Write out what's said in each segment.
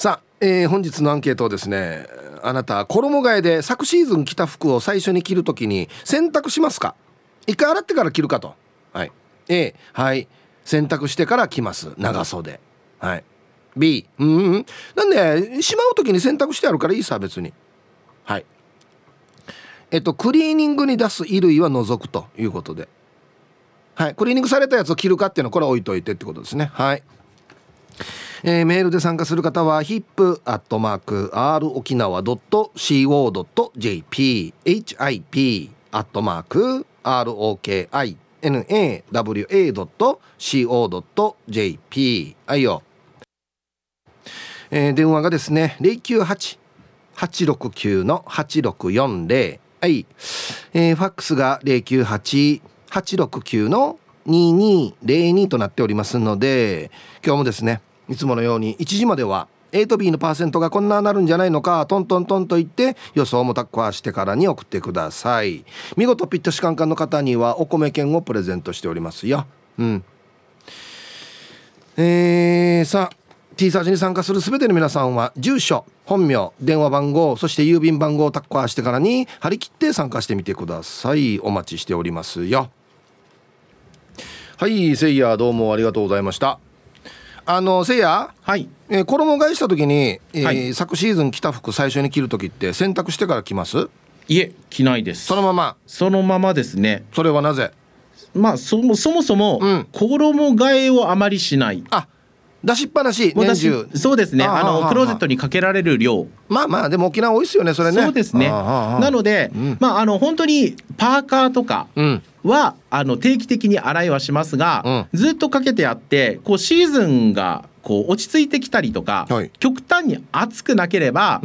さあ、えー、本日のアンケートですねあなた衣替えで昨シーズン着た服を最初に着るときに洗濯しますか？一回洗ってから着るかと。はい。A はい。洗濯してから着ます。長袖。はい。B うん、うん、なんでしまう時に洗濯してあるからいいさ別に。はい。えっとクリーニングに出す衣類は除くということで。はい。クリーニングされたやつを着るかっていうのはこれは置いといてってことですね。はい。えー、メールで参加する方は hip.r 沖縄 .co.jp hip アットマーク ROKINAWA.co.jp はいよ、えー、電話がですね098-869の8640はい、えー、ファックスが098-869の2202となっておりますので今日もですねいつものように1時までは A と B のパーセントがこんななるんじゃないのかトントントンと言って予想もタッカーしてからに送ってください。見事ピットシカンカンの方にはお米券をプレゼントしておりますよ。うん。えー、さあ T サージに参加する全ての皆さんは住所本名電話番号そして郵便番号をタッカーしてからに張り切って参加してみてください。お待ちしておりますよ。はいせいやどうもありがとうございました。あのせいやはい。えー、衣替えした時に、えーはい、昨シーズン着た服最初に着る時って洗濯してから着ます？いえ着ないです。そのまま。そのままですね。それはなぜ？まあそもそもそも、うん、衣替えをあまりしない。あ出しっぱなし年中。そうですね。あのクローゼットにかけられる量。まあまあでも沖縄多いですよねそれね。そうですね。なので、うん、まああの本当にパーカーとかは、うん、あの定期的に洗いはしますが、うん、ずっとかけてあってこうシーズンがこう落ち着いてきたりとか、はい、極端に暑くなければ、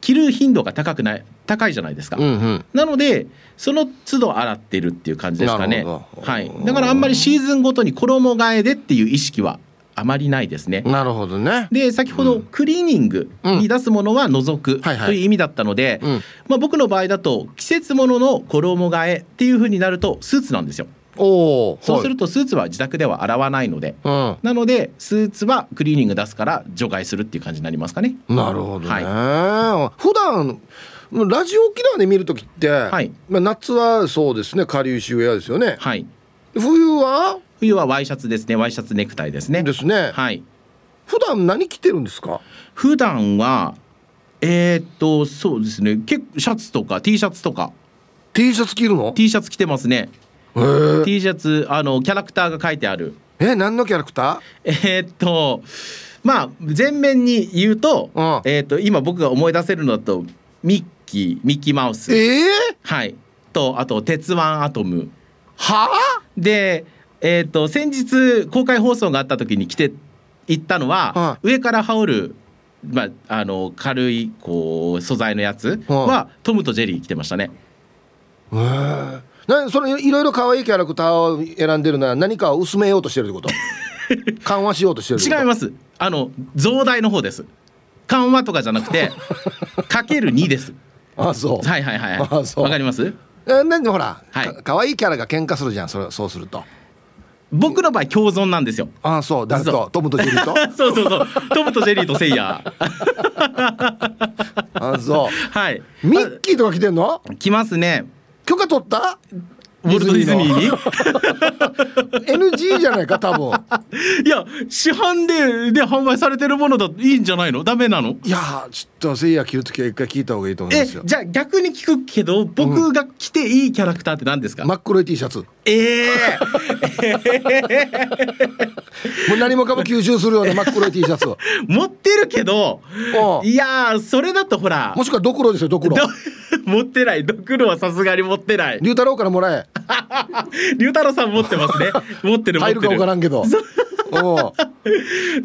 着る頻度が高くない高いじゃないですか、うんうん、なのでその都度洗ってるっていう感じですかね。はい。だからあんまりシーズンごとに衣替えでっていう意識はあまりないですね。なるほどね。で先ほどクリーニングに出すものは除くという意味だったので、まあ僕の場合だと季節ものの衣替えっていうふうになるとスーツなんですよ。おそうするとスーツは自宅では洗わないので、なのでスーツはクリーニング出すから除外するっていう感じになりますかね。なるほどね。はい、普段ラジオ沖縄で見る時って、はい、まあ夏はそうですね下流シウェアですよね。はい。冬は？冬はワイシャツですね。ワイシャツネクタイですね。ですね。はい。普段何着てるんですか？普段はえー、っとそうですね。結構シャツとか T シャツとか。T シャツ着るの？T シャツ着てますね。T シャツあのキャラクターが書いてある。え何のキャラクター？えー、っとまあ前面に言うと,、うん、えー、っと今僕が思い出せるのだとミッキーミッキーマウス。えー、はい。とあと鉄腕アトムは？あでえーと、先日公開放送があった時に来て行ったのは、は上から羽織る、まあ、あの軽いこう素材のやつは、トムとジェリー着てましたね。へえ。なそのいろいろ可愛いキャラクターを選んでるのは何かを薄めようとしてるってこと？緩和しようとしてる違います。あの増大の方です。緩和とかじゃなくて かける2です。あそう。はいはいはいわかります？えなんでほら、はい、かわいいキャラが喧嘩するじゃんそれそうすると。僕の場合共存なんですよ。ああそう誰と？トムとジェリーと？そうそうそう。トムとジェリーとセイヤ。あそう。はい。ミッキーとか来てんの？来ますね。許可取った？ウォルト・ディズニーに？NG じゃないか多分。いや市販でで販売されてるものだといいんじゃないの？ダメなの？いやちょっとせいや着る時は一回聞いた方がいいと思いますよ。じゃあ逆に聞くけど僕が着ていいキャラクターって何ですか、真っ黒い T シャツ。ええー、もう何もかも吸収するような真っ黒い T シャツ持ってるけどいやそれだとほら。もしくはドクロですよドクロ。持ってない。ドクロはさすがに持ってない。龍太郎からもらえ 龍太郎さん持ってますね。持ってる持ってる。入るか分からんけど。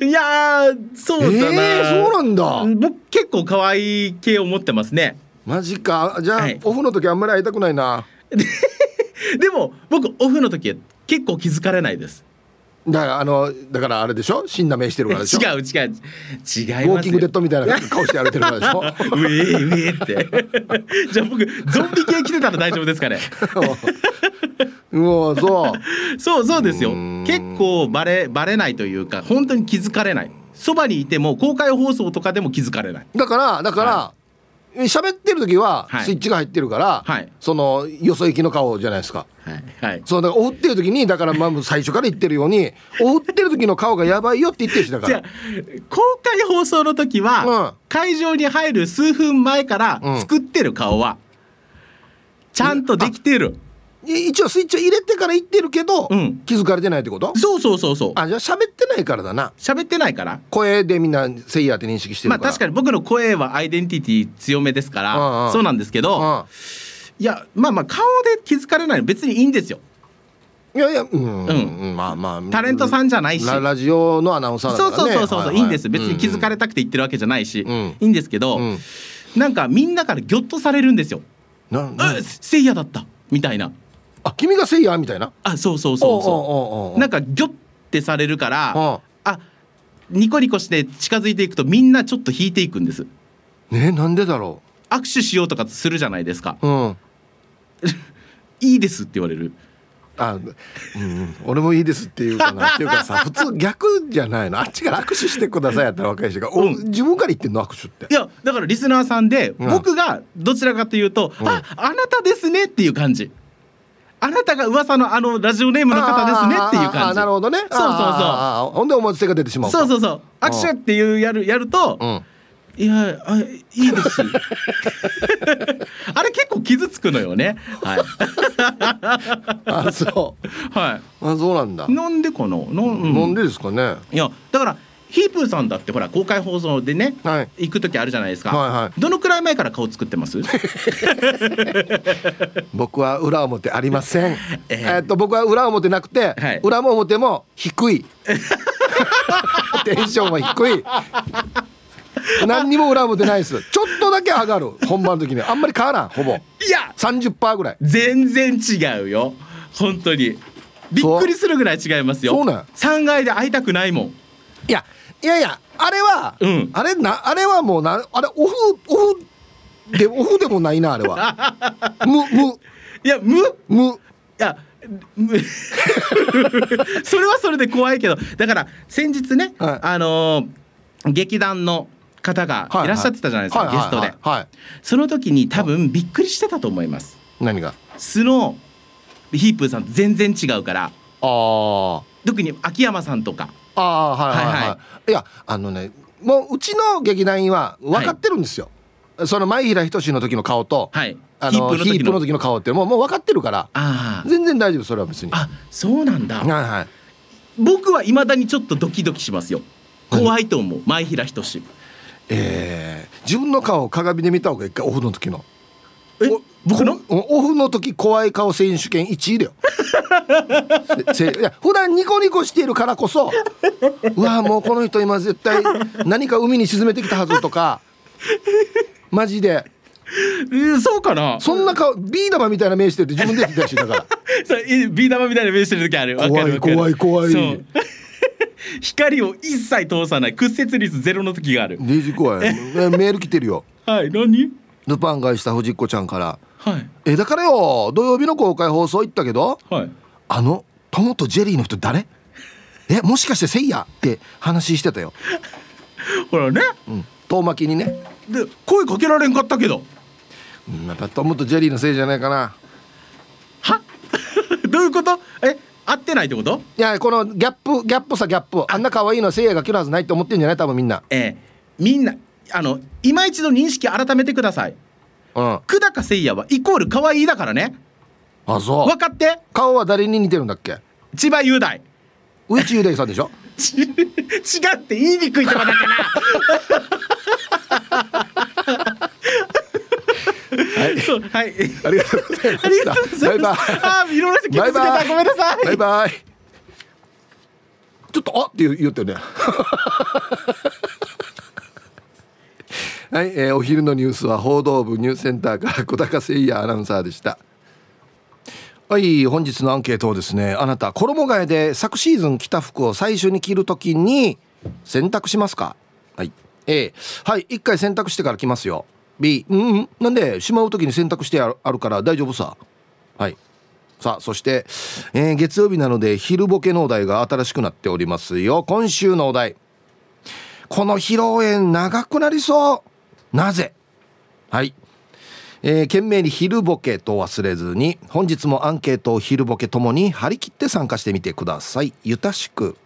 いやそうだな、えー、そうなんだ。僕結構可愛い系を持ってますね。マジか。じゃあ、はい、オフの時あんまり会いたくないな。でも僕オフの時は結構気づかれないですだからあのだからあれでしょ？死んだ目してるからでしょ？違う違う。違いますウォーキングデッドみたいな顔して歩いてるからでしょ？上上って。じゃあ僕ゾンビ系来てたら大丈夫ですかね？もうそう。そうそうですよ。結構バレバレないというか本当に気づかれない。そばにいても公開放送とかでも気づかれない。だからだから喋、ってる時ははい。スイッチが入ってるから、はい。そのよそ行きの顔じゃないですか。はい。はい。そうだからお振ってる時にだからまあ最初から言ってるように お振ってる時の顔がやばいよって言ってるしだから。公開放送の時は、うん。会場に入る数分前からうん。作ってる顔はちゃんとできてる、い一応スイッチを入れてから言ってるけど、うん。気づかれてないってこと？そうそうそうそう。あじゃあ喋ってないからだな。喋ってないから。声でみんなせいやって認識してるから。まあ確かに僕の声はアイデンティティ強めですから、うんうん。そうなんですけど、うん。いやまあまあ顔で気づかれないの別にいいんですよ。いやいやうん、うん。まあまあ。タレントさんじゃないし。ララジオのアナウンサーだそうからね。そうそうそう、はいいいんです別に気づかれれたくて言ってるわけじゃないし、うんいいんですけど、うん。なんかみんなからギョッとされるんですよ。ななあせいやだった。みたいなあ君がせいやみたいな？あそうそうそうそおうなんかギョってされるからうん。あニコニコして近づいていくとみんなちょっと引いていくんです。ねなんでだろ握手しようとかするじゃないですか。ううん。いいですって言われる。あ、うん、俺もいいですっていうかな。っていうかさ普通逆じゃないの。あっちから握手してくださいやったら若い人が、おうん。自分から言ってんの握手って。いやだからリスナーさんでうん。僕がどちらかというと、うん。ああなたですねっていう感じあなたが噂のあのラジオネームの方ですねっていう感じ。ーなるほどね。そうそうそう。ほんで思いつ手が出てしまうそうそううそう。握手っていうやるやると、うん。いやあいいです。あれ結構傷つくのよね。はい。あそう。はあそうなんだ、いなんでかな？なん。なんでですかね？いやだからヒープーさんだってほら公開放送でねはい。行く時あるじゃないですか、はいはい。どのくらい前から顔作ってます？僕は裏表ありません。ええ。ーっと僕は裏表なくて、はい。裏も表も低い。テンションは低い。何にも裏表ないです。ちょっとだけ上がる。本番の時に。あんまり変わらんほぼ。いや！30%ぐらい。全然違うよ。本当に。びっくりするぐらい違いますよ。そうなん。3階で会いたくないもん。いやいやいやあれは、うん。あれなあれはもうなあれオフオフでオフでもないなあれは。無無いや無い無やむ。それはそれで怖いけどだから先日ね、はい。あのー劇団の方がいらっしゃってたじゃないですか、はいゲストで、その時に多分びっくりしてたと思います。何が？素のヒープーさんと全然違うから。特に秋山さんとかああはいはいはい、はいい、やあのねもううちの劇団員は分かってるんですよ、その前平仁の時の顔と、はい。あのヒープの時時の顔ってもうもう分かってるから全然大丈夫それは別に。あそうなんだ。はいはい。僕はいまだにちょっとドキドキしますよ。怖いと思う前平仁。えー、自分の顔を鏡で見た方が一回オフの時のえお僕の？こオフの時怖い顔選手権1位だよ。いや普段ニコニコしているからこそ うわもうこの人今絶対何か海に沈めてきたはずとかマジで。えーそうかな？そんな顔ビー玉みたいな目してるって自分で言ってたしだから。そういビー玉みたいな目してる時ある。怖い怖い怖い。光を一切通さない屈折率ゼロの時がある。デジ怖い。えメール来てるよ。はい何？ルパン返した藤子ちゃんからはい「えだからよ土曜日の公開放送行ったけどはい。あのトムとジェリーの人誰？えもしかしてせいや?」って話してたよ、ほらね。うん、遠巻きにね、で声かけられんかったけど。うん、やっぱトムとジェリーのせいじゃないかな。は？どういうこと？え合ってないってこと？いやこのギャップギャップさギャップ。あんな可愛いのせいやが来るはずないって思ってんじゃない？多分みんな。えーみんなあの今一度認識改めてください。うん。久高誠也はイコール可愛いだからね。あそう。分かって？顔は誰に似てるんだっけ？千葉雄大。上地雄大さんでしょ？ち 違って言いにくいとこだから。はい。そうはい。ありがとうございまありしたがとうございます。バイバイ。あー見逃して傷つけた。ごめんなさい。バイバイ。ちょっとあって言ってるねはい、えーお昼のニュースは報道部ニュースセンターから 小高誠也アナウンサーでした。はい本日のアンケートをですねあなた衣替えで昨シーズン着た服を最初に着るときに洗濯しますか？はい A はい一回洗濯してから着ますよ。B うんうんなんでしまうときに洗濯してあるから大丈夫さ？はいさあそして、えー月曜日なので昼ボケのお題が新しくなっておりますよ。今週のお題。この披露宴長くなりそう。なぜ？はい。えー、懸命に昼ボケと忘れずに本日もアンケートを昼ボケともに張り切って参加してみてください。ゆたしく。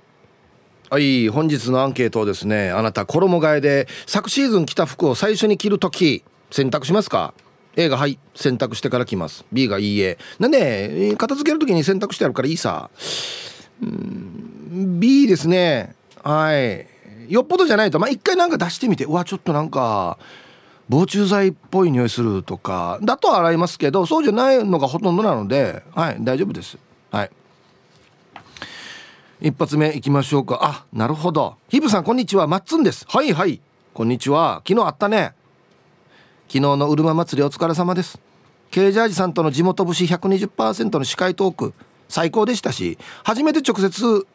はい本日のアンケートをですねあなた衣替えで昨シーズン着た服を最初に着る時選択しますか？A がはい選択してから来ます。B がいいえ。なんで片付ける時に選択してあるからいいさ。うん B ですね。はい。よっぽどじゃないとまあ一回なんか出してみてうわちょっとなんか防虫剤っぽい匂いするとかだと洗いますけどそうじゃないのがほとんどなのではい大丈夫です。はい。一発目いきましょうか。あなるほど。ヒブさんこんにちは。マッツンです。はいはい。こんにちは。昨日あったね。昨日のうるま祭りお疲れ様です。ケージャージさんとの地元節120%の司会トーク最高でしたし初めて直接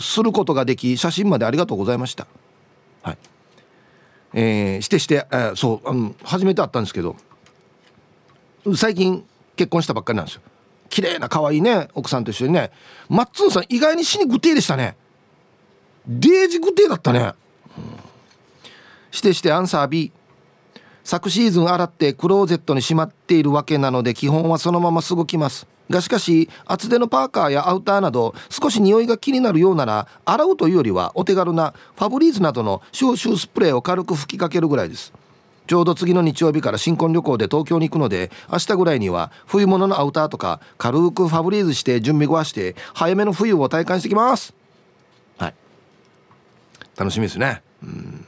することができ写真までありがとうございました。はい。えー、してして、えー、そうあの初めて会ったんですけど最近結婚したばっかりなんですよ。綺麗な可愛いね奥さんと一緒にね。マッツンさん意外に死にグテーでしたね。デージグテーだったね、うん、してしてアンサー B 昨シーズン洗ってクローゼットにしまっているわけなので基本はそのまますぐきます。がしかし厚手のパーカーやアウターなど少し匂いが気になるようなら洗うというよりはお手軽なファブリーズなどの消臭スプレーを軽く吹きかけるぐらいです。ちょうど次の日曜日から新婚旅行で東京に行くので明日ぐらいには冬物のアウターとか軽くファブリーズして準備後はして早めの冬を体感してきます。はい。楽しみですね。うん。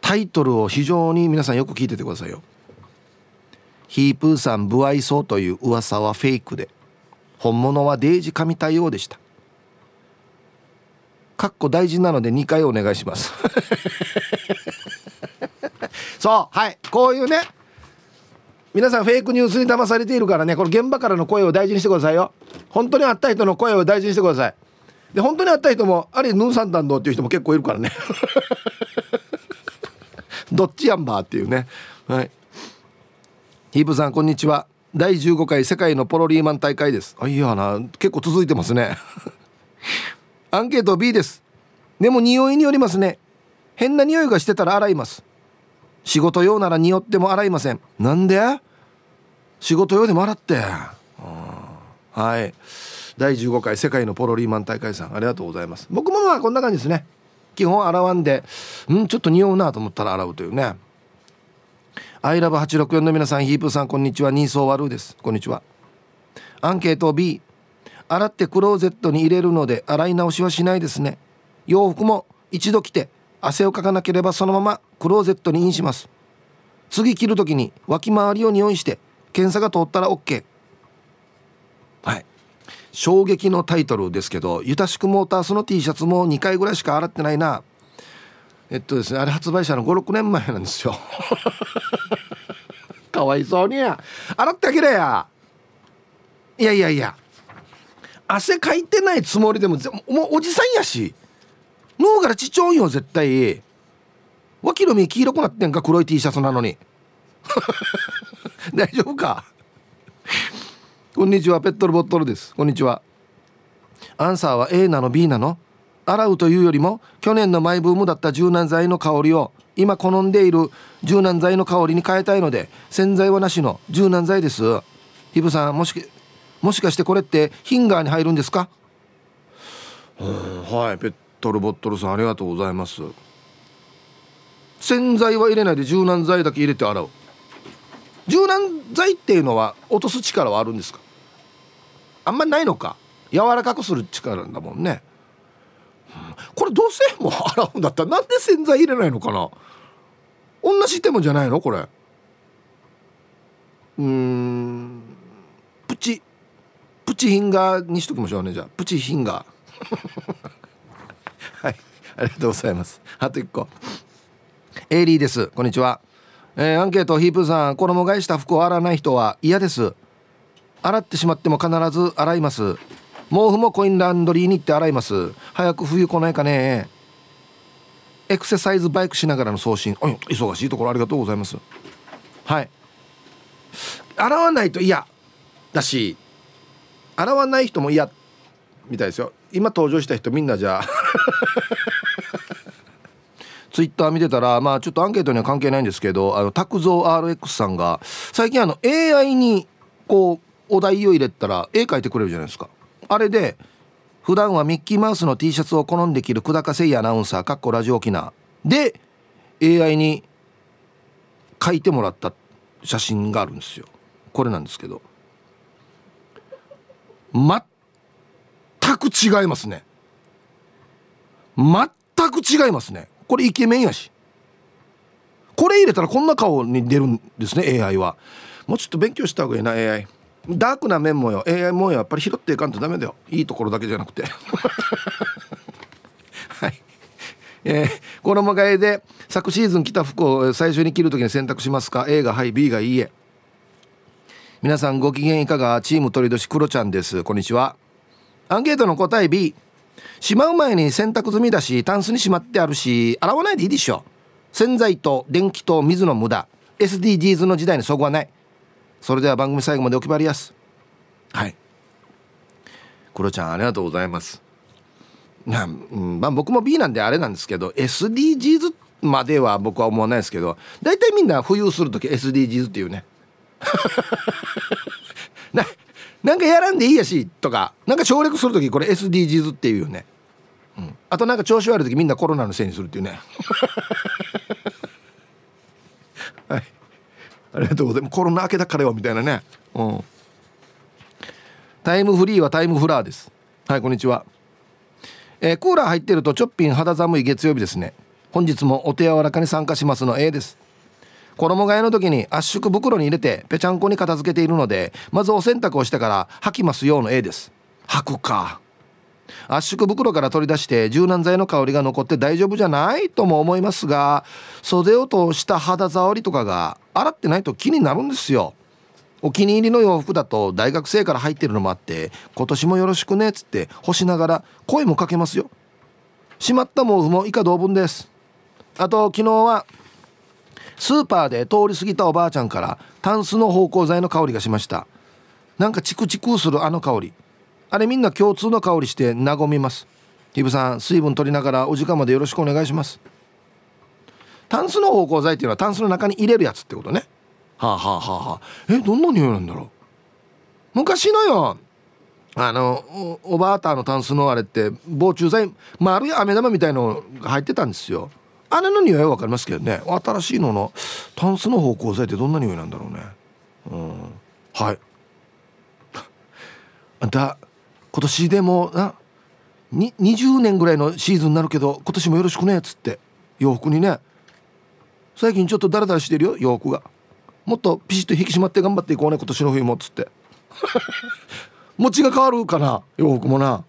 タイトルを非常に皆さんよく聞いててくださいよ。ヒープーさん不愛想という噂はフェイクで。本物はデージ神対応でした。かっこ大事なので2回お願いします。そうはいこういうね皆さんフェイクニュースに騙されているからねこの現場からの声を大事にしてくださいよ。本当に会った人の声を大事にしてください。で本当に会った人もあれヌーサンダンドっていう人も結構いるからね。どっちやんばっていうね。はい。ヒープさんこんにちは。第15回世界のポロリーマン大会です。あいやな結構続いてますね。アンケート B です。でも匂いによりますね。変な匂いがしてたら洗います。仕事用なら匂っても洗いません。なんで？仕事用でも洗って。はい。第15回世界のポロリーマン大会さんありがとうございます。僕もまあこんな感じですね。基本洗わんでんちょっと匂うなと思ったら洗うというね。アイラブ864の皆さんヒープさんこんにちは。人相悪です。こんにちは。アンケート B 洗ってクローゼットに入れるので洗い直しはしないですね。洋服も一度着て汗をかかなければそのままクローゼットにインします。次着る時に脇回りを匂いして検査が通ったら OK はい。衝撃のタイトルですけど「ゆたしくモータースの T シャツも2回ぐらいしか洗ってないな。えっとですねあれ発売したの56年前なんですよ。かわいそうにや。洗ってあげれや。いやいやいや。汗かいてないつもりでももおじさんやし。脳からちちょんよ絶対。脇の実黄色くなってんか黒い T シャツなのに。大丈夫か？こんにちはペットルボットルです。こんにちは。アンサーは A なの B なの？洗うというよりも去年のマイブームだった柔軟剤の香りを今好んでいる柔軟剤の香りに変えたいので洗剤はなしの柔軟剤です。ヒブさんもしもしかしてこれってヒンガーに入るんですか？はいペットルボットルさんありがとうございます。洗剤は入れないで柔軟剤だけ入れて洗う。柔軟剤っていうのは落とす力はあるんですか？あんまりないのか？柔らかくする力だもんねこれどうせもう洗うんだったらなんで洗剤入れないのかな？同じ手もじゃないの？これ。うん。プチプチヒンガーにしときましょうねじゃあ。プチヒンガー。はい。ありがとうございます。あと1個。エイリーです。こんにちは。えー、アンケートヒープさん。衣替えした服を洗わない人は嫌です。洗ってしまっても必ず洗います。毛布もコインランドリーに行って洗います。早く冬来ないかね。エクササイズバイクしながらの送信。忙しいところありがとうございます。はい。洗わないと嫌だし洗わない人も嫌みたいですよ。今登場した人みんなじゃあ。ツイッター見てたらまあちょっとアンケートには関係ないんですけどあの拓蔵 RX さんが最近あの AI にこうお題を入れたら絵描いてくれるじゃないですか。あれで普段はミッキーマウスの T シャツを好んで着る久高誠也アナウンサーかっこラジオ沖縄。で AI に書いてもらった写真があるんですよ。これなんですけど。全く違いますね。全く違いますね。これイケメンやし。これ入れたらこんな顔に出るんですね AI は。もうちょっと勉強した方がいいな AI ダークな面もよ AI もよやっぱり拾っていかんとダメだよ。いいところだけじゃなくて。はい。えー、衣替えで昨シーズン着た服を最初に着る時に選択しますか？A がはい B がいいえ。皆さんご機嫌いかが？チーム鳥年クロちゃんです。こんにちは。アンケートの答え B しまう前に洗濯済みだしタンスにしまってあるし洗わないでいいでしょ。洗剤と電気と水の無駄。SDGs の時代にそこはない。それでは番組最後までお決まりやす。はい。クロちゃんありがとうございます。な、うんまあ、僕も B なんであれなんですけど SDGs までは僕は思わないですけど大体みんな浮遊する時 SDGs っていうね。ななんかやらんでいいやしとかなんか省略する時これ SDGs っていうよね、うん、あとなんか調子悪い時みんなコロナのせいにするっていうね。はいありがとうございます。コロナ明けだからよみたいなね。うん。タイムフリーはタイムフラーです。はいこんにちは。えー、クーラー入ってるとちょっぴん肌寒い月曜日ですね。本日もお手柔らかに参加しますの A です。衣替えの時に圧縮袋に入れてぺちゃんこに片付けているのでまずお洗濯をしてから履きますようの A です。履くか。圧縮袋から取り出して柔軟剤の香りが残って大丈夫じゃないとも思いますが袖を通した肌触りとかが洗ってないと気になるんですよ。お気に入りの洋服だと大学生から入ってるのもあって今年もよろしくねっつって干しながら声もかけますよ。しまった毛布も以下同文です。あと昨日はスーパーで通り過ぎたおばあちゃんからタンスの芳香剤の香りがしました。なんかチクチクするあの香り。あれみんな共通の香りして和みます。ヒブさん水分取りながらお時間までよろしくお願いします。タンスの芳香剤っていうのはタンスの中に入れるやつってことね。はあはあはあはあ。えどんな匂いなんだろう。昔のよあのおばあたのタンスのあれって防虫剤丸い飴玉みたいのが入ってたんですよ。あれの匂いは分かりますけどね。新しいののタンスの芳香剤ってどんな匂いなんだろうね。うん。はい。だ今年でもな20年ぐらいのシーズンになるけど今年もよろしくねっつって洋服にね。最近ちょっとダラダラしてるよ洋服が。もっとピシッと引き締まって頑張っていこうね今年の冬もっつって。餅が変わるかな洋服もな。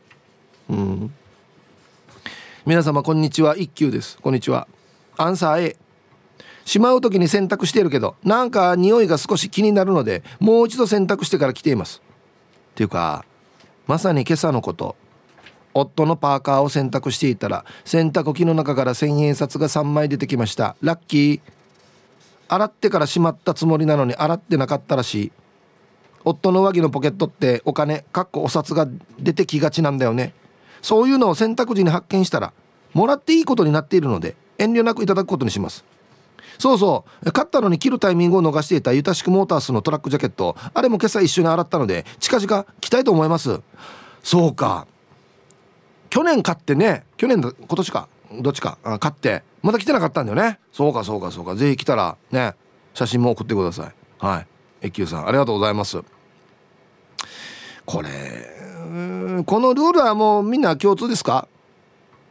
うん。皆様こんにちは。一休です。こんにちは。アンサー A しまう時に洗濯してるけどなんか匂いが少し気になるのでもう一度洗濯してから来ています。っていうかまさに今朝のこと。夫のパーカーを洗濯していたら洗濯機の中から千円札が3枚出てきました。ラッキー。洗ってからしまったつもりなのに洗ってなかったらしい。夫の上着のポケットってお金かっこお札が出てきがちなんだよね。そういうのを洗濯時に発見したらもらっていいことになっているので遠慮なくいただくことにします。そうそう。買ったのに切るタイミングを逃していたユタシクモータースのトラックジャケット。あれも今朝一緒に洗ったので近々着たいと思います。そうか。去年買ってね去年今年か。どっちか。買って。まだ来てなかったんだよね。そうかそうかそうか。ぜひ来たらね写真も送ってください。はい。越休さんありがとうございます。これこのルールはもうみんな共通ですか？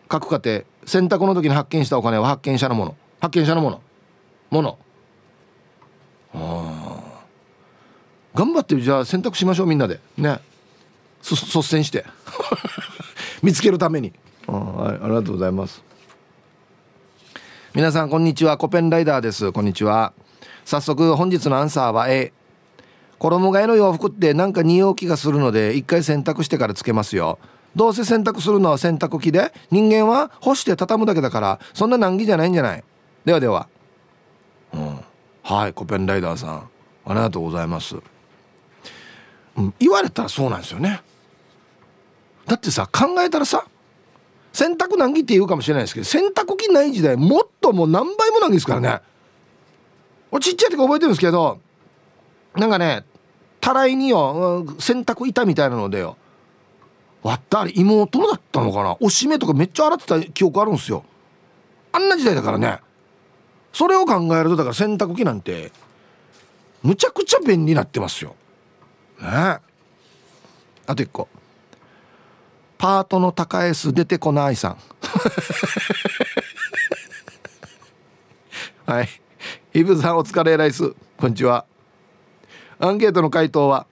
各家庭。洗濯の時に発見したお金は発見者のもの。発見者のもの。ものあ。頑張ってじゃあ洗濯しましょうみんなで。ね。率先して。見つけるために。はい。ありがとうございます。皆さんこんにちは。コペンライダーです。こんにちは。早速本日のアンサーは A 衣替えの洋服ってなんか匂う気がするので一回洗濯してからつけますよ。どうせ洗濯するのは洗濯機で人間は干して畳むだけだからそんな難儀じゃないんじゃない？ではではうん。はいコペンライダーさん。ありがとうございます、うん、言われたらそうなんですよね。だってさ考えたらさ洗濯難儀って言うかもしれないですけど洗濯機ない時代もっともう何倍も難儀ですからね。ちっちゃい時覚えてるんですけどなんかねたらいによ洗濯板みたいなのでよ。割ったあれ妹のだったのかな。おしめとかめっちゃ洗ってた記憶あるんですよ。あんな時代だからね。それを考えるとだから洗濯機なんてむちゃくちゃ便利になってますよ。ね。あと1個。パートの高 S 出てこないさん。はい。イブさんお疲れライス。こんにちは。アンケートの回答は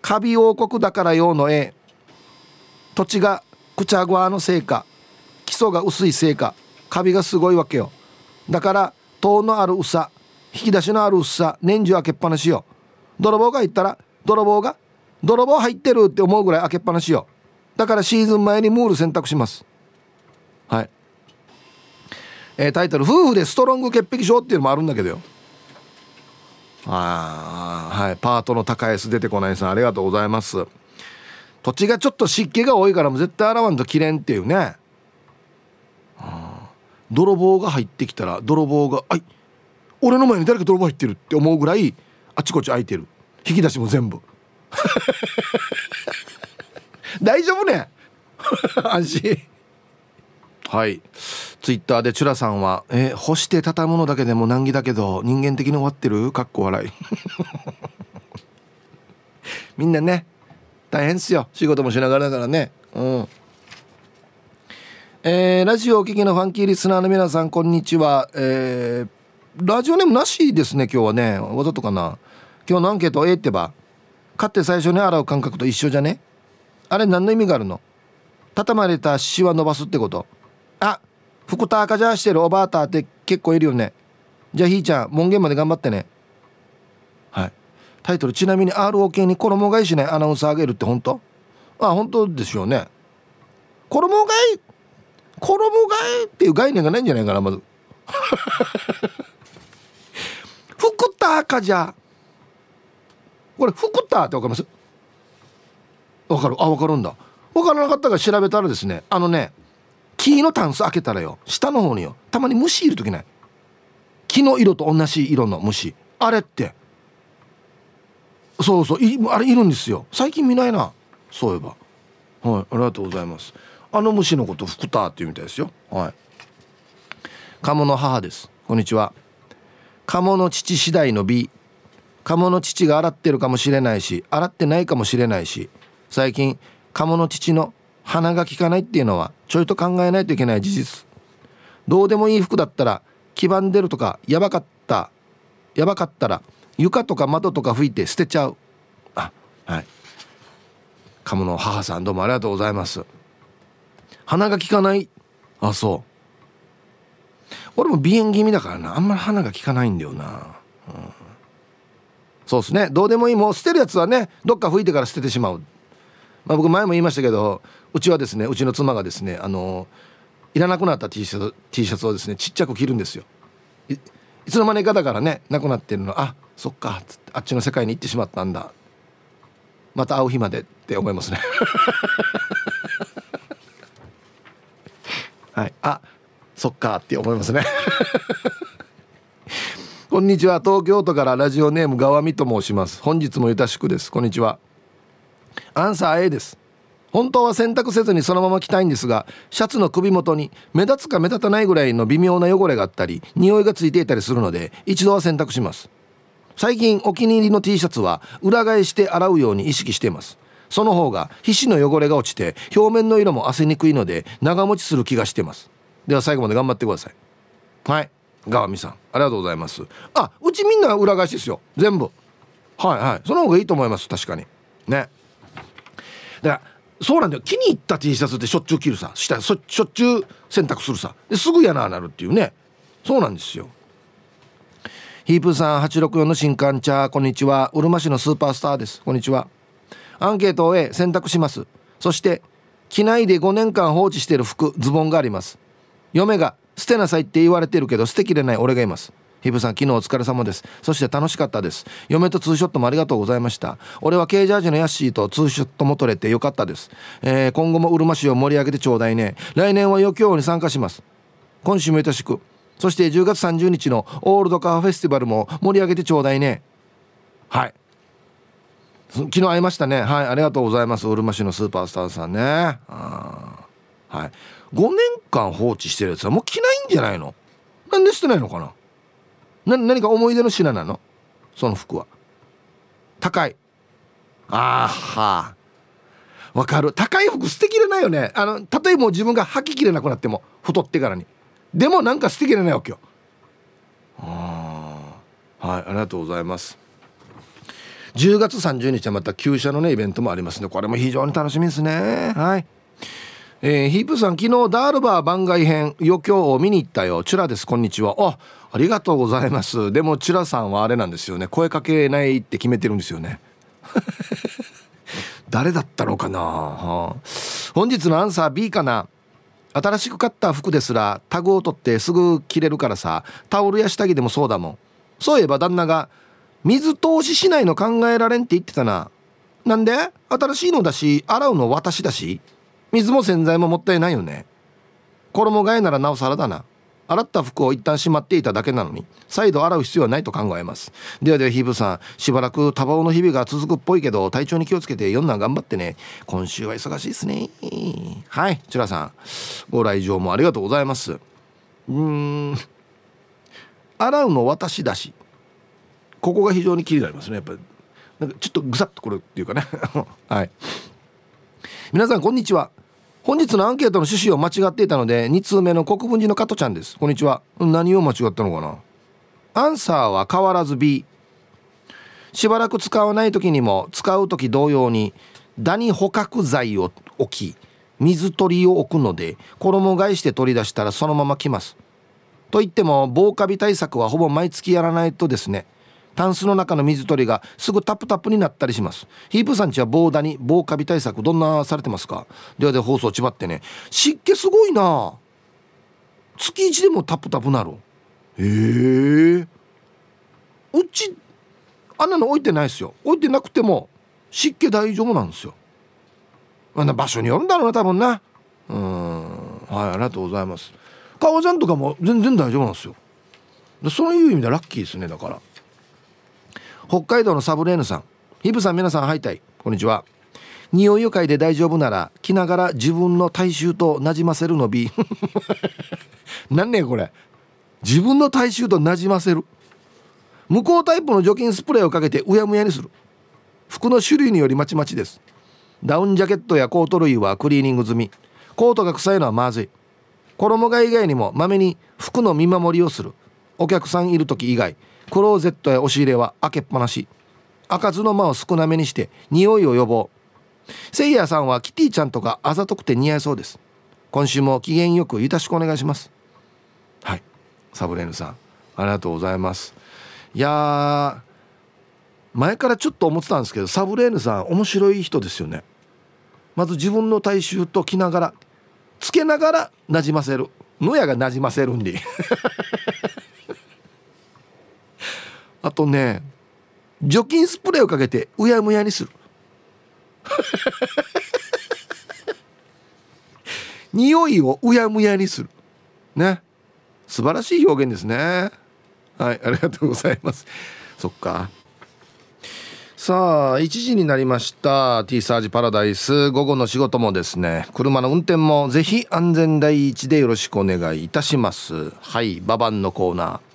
カビ王国だから用の A 土地がくちゃぐわのせいか基礎が薄いせいかカビがすごいわけよ。だから糖のある薄さ引き出しのある薄さ年中開けっぱなしよ。泥棒が入ったら泥棒が泥棒入ってるって思うぐらい開けっぱなしよ。だからシーズン前にムール選択します。はい。えー、タイトル「夫婦でストロング潔癖症」っていうのもあるんだけどよ。あはい。パートの高安出てこないさんありがとうございます。土地がちょっと湿気が多いからもう絶対洗わんときれんっていうね。泥棒が入ってきたら泥棒が「あい俺の前に誰か泥棒入ってる」って思うぐらいあちこち開いてる。引き出しも全部。大丈夫ね？安心。はい。ツイッターでチュラさんは「え干して畳むのだけでも難儀だけど人間的に終わってる?」かっこ笑い。みんなね大変っすよ。仕事もしながらだからね。うん。えー、ラジオお聞きのファンキーリスナーの皆さんこんにちは。えー、ラジオネームなしですね今日はね。わざとかな。今日のアンケート A ってば買って最初に洗う感覚と一緒じゃね？あれ何の意味があるの？畳まれたシワ伸ばすってこと。あ福田赤じゃしてるおばあたって結構いるよね。じゃあひーちゃん門限まで頑張ってね。はい。タイトルちなみに ROK に衣替えしないアナウンサーあげるって本当？あ本当ですよね。衣替え衣替えっていう概念がないんじゃないかなまず。福田赤じゃ。これ福田ってわかります？わかる。あわかるんだ。わからなかったから調べたらですねあのね木のタンス開けたらよ下の方によたまに虫いる時ない？木の色と同じ色の虫。あれって。そうそう。あれいるんですよ。最近見ないな。そういえば。はいありがとうございます。あの虫のこと福田っていうみたいですよ。はい。鴨の母です。こんにちは。鴨の父次第の B 鴨の父が洗ってるかもしれないし洗ってないかもしれないし最近鴨の父の鼻が利かないっていうのはちょいと考えないといけない事実。どうでもいい服だったら黄ばんでるとかやばかったやばかったら床とか窓とか拭いて捨てちゃう。あはい。鴨の母さんどうもありがとうございます。鼻が利かない。あそう。俺も鼻炎気味だからな。あんまり鼻が利かないんだよな、うん、そうですね。どうでもいい。もう捨てるやつはねどっか拭いてから捨ててしまう。まあ、僕前も言いましたけどうちはですねうちの妻がですねあのいらなくなった T シャツ T シャツをですねちっちゃく着るんですよ。いつの間にかだからねなくなってるの。あそっかっつってあっちの世界に行ってしまったんだ。また会う日までって思いますね。はい。あそっかって思いますね。こんにちは。東京都からラジオネームがわみと申します。本日もゆたしくです。こんにちは。アンサー A です。本当は洗濯せずにそのまま着たいんですがシャツの首元に目立つか目立たないぐらいの微妙な汚れがあったり匂いがついていたりするので一度は洗濯します。最近お気に入りの T シャツは裏返して洗うように意識しています。その方が皮脂の汚れが落ちて表面の色も汗にくいので長持ちする気がしてます。では最後まで頑張ってください。はい。川見さんありがとうございます。あうちみんな裏返しですよ。全部。はいはい。その方がいいと思います。確かに。ね。だからそうなんだよ。気に入った T シャツってしょっちゅう着るさ。したしょっちゅう洗濯するさ。ですぐやななるっていうね。そうなんですよ。ヒープさん864の新刊茶こんにちは。うるま市のスーパースターです。こんにちは。アンケートを終え選択します。そして機内で5年間放置している服ズボンがあります。嫁が捨てなさいって言われてるけど捨てきれない俺がいます。ヒブさん昨日お疲れ様です。そして楽しかったです。嫁とツーショットもありがとうございました。俺はケージャージのヤッシーとツーショットも撮れてよかったです、えー、今後もうるま市を盛り上げてちょうだいね。来年は余興に参加します。今週もよろしく。そして10月30日のオールドカーフェスティバルも盛り上げてちょうだいね。はい。昨日会いましたね。はいありがとうございます。うるま市のスーパースターさんね。はい。5年間放置してるやつはもう着ないんじゃないの？なんで捨てないのかな？な何か思い出の品なの？その服は。高い。あーはわかる。高い服捨てきれないよね。あのたとえもう自分が履ききれなくなっても太ってからに。でもなんか捨てきれないわけよ。あはいありがとうございます。10月30日はまた旧車のねイベントもありますのでこれも非常に楽しみですね。はい。えー、ヒープさん昨日ダールバー番外編余興を見に行ったよ。チュラです。こんにちは。あありがとうございます。でもチュラさんはあれなんですよね。声かけないって決めてるんですよね。誰だったのかな、はあ、本日のアンサー B かな？新しく買った服ですらタグを取ってすぐ着れるからさタオルや下着でもそうだもん。そういえば旦那が水通ししないの考えられんって言ってたな。なんで？新しいのだし洗うの私だし。水も洗剤ももったいないよね。衣替えならなおさらだな。洗った服を一旦しまっていただけなのに再度洗う必要はないと考えます。ではではヒーブさんしばらく多忙の日々が続くっぽいけど体調に気をつけて4男頑張ってね。今週は忙しいですね。はいチュラさん。ご来場もありがとうございます。うーん。洗うの私だし。ここが非常に気になりますね。やっぱなんかちょっとぐさっとくるっていうかね。はい。皆さんこんにちは。本日のアンケートの趣旨を間違っていたので2通目の国分寺の加トちゃんです。こんにちは。何を間違ったのかな。アンサーは変わらず B しばらく使わない時にも使う時同様にダニ捕獲剤を置き水取りを置くので衣替えして取り出したらそのまま来ます。と言っても防カビ対策はほぼ毎月やらないとですね。タンスの中の水取りがすぐタプタプになったりします。ヒープさんちは防ダニ防カビ対策どんなされてますか？ではで放送ちばってね。湿気すごいな。月1でもタプタプなる。へえ。うちあんなの置いてないですよ。置いてなくても湿気大丈夫なんですよ。あな場所によるんだろうな多分な。うん。はいありがとうございます。革ジャンとかも全然大丈夫なんですよ。そういう意味でラッキーですねだから。北海道のサブレーヌさん。ヒブさん皆さんハイタイこんにちは。匂いを嗅いで大丈夫なら着ながら自分の体臭となじませるのび。何ねこれ。自分の体臭となじませる。向こうタイプの除菌スプレーをかけてうやむやにする。服の種類によりまちまちです。ダウンジャケットやコート類はクリーニング済み。コートが臭いのはまずい。衣替え以外にもまめに服の見守りをする。お客さんいる時以外。クローゼットや押し入れは開けっぱなし。開かずの間を少なめにして匂いを予防。せいやさんはキティちゃんとかあざとくて似合いそうです。今週も機嫌よくよろしくお願いします。はい。サブレーヌさんありがとうございます。いや前からちょっと思ってたんですけどサブレーヌさん面白い人ですよね。まず自分の体臭と着ながらつけながらなじませる。野屋がなじませるんで。あとね除菌スプレーをかけてうやむやにする。匂いをうやむやにする。ね。素晴らしい表現ですね。はいありがとうございます。そっか。さあ1時になりました。T サージパラダイス。午後の仕事もですね。車の運転もぜひ安全第一でよろしくお願いいたします。はいババンのコーナー。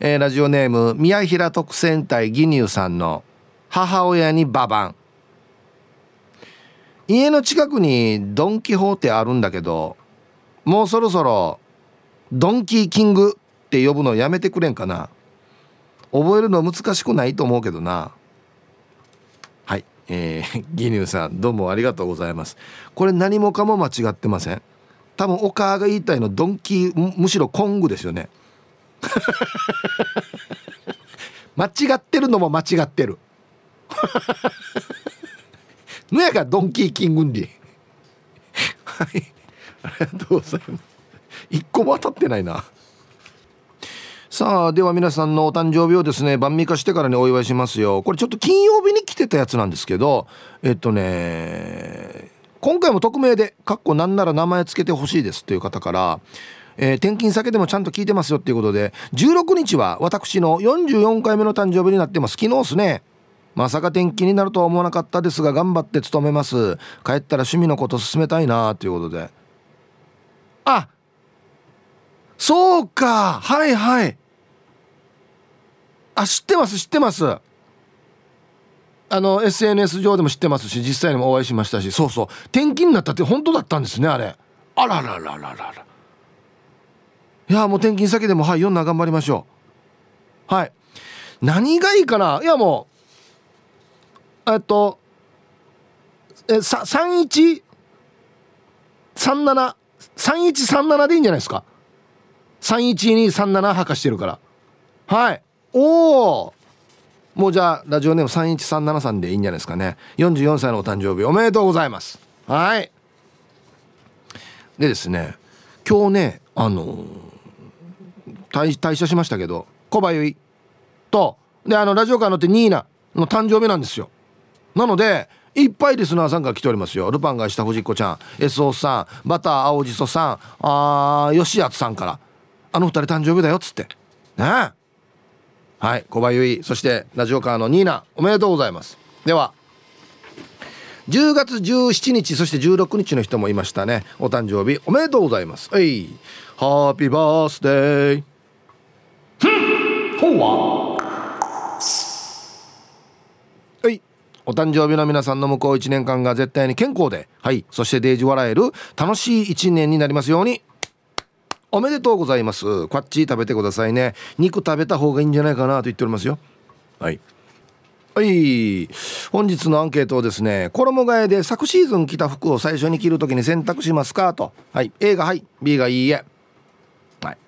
えー、ラジオネーム宮平特選隊義乳さんの母親にババン。家の近くにドン・キホーテあるんだけどもうそろそろドンキーキングって呼ぶのやめてくれんかな。覚えるの難しくないと思うけどな。はい。えー、義乳さんどうもありがとうございます。これ何もかも間違ってません。多分お母が言いたいのドンキーむしろコングですよね。間違ってるのも間違ってる。のやがドンキーキングンリはい。ありがとうございます。一個も当たってないな。さあでは皆さんのお誕生日をですね晩味化してからにお祝いしますよ。これちょっと金曜日に来てたやつなんですけどえっとね今回も匿名で「かっこなんなら名前つけてほしいです」という方からえー、転勤先でもちゃんと聞いてますよっていうことで16日は私の44回目の誕生日になってます。昨日っすね。まさか転勤になるとは思わなかったですが頑張って勤めます。帰ったら趣味のこと進めたいなということで。あそうか。はいはい。あ知ってます知ってます。あの SNS 上でも知ってますし実際にもお会いしましたし。そうそう。転勤になったって本当だったんですねあれ。あらららららら。いやもう転勤先でもはい読んだ頑張りましょう。はい。何がいいかな？いやもうえっとえさ31373137でいいんじゃないですか？31237はかしてるから。はい。おおもうじゃあラジオネーム3137さんでいいんじゃないですかね。44歳のお誕生日おめでとうございます。はい。でですね今日ねあのー退退社しましたけど小葉結とであのラジオカー乗ってニーナの誕生日なんですよ。なのでいっぱいリスナーさんが来ておりますよ。ルパンがした藤子ちゃん SO さんバター青じそさんあ吉厚さんから。あの二人誕生日だよっつって。ね。はい小葉結そしてラジオカーのニーナおめでとうございます。では10月17日そして16日の人もいましたね。お誕生日おめでとうございます。はいハッピーバースデー。ほうは？はい。お誕生日の皆さんの向こう1年間が絶対に健康ではい。そしてデージ笑える楽しい1年になりますように。おめでとうございます。こっち食べてくださいね。肉食べた方がいいんじゃないかなと言っておりますよ。はい。はい。本日のアンケートをですね衣替えで昨シーズン着た服を最初に着るときに洗濯しますかと。はい。A がはい。B がいいえ。はい。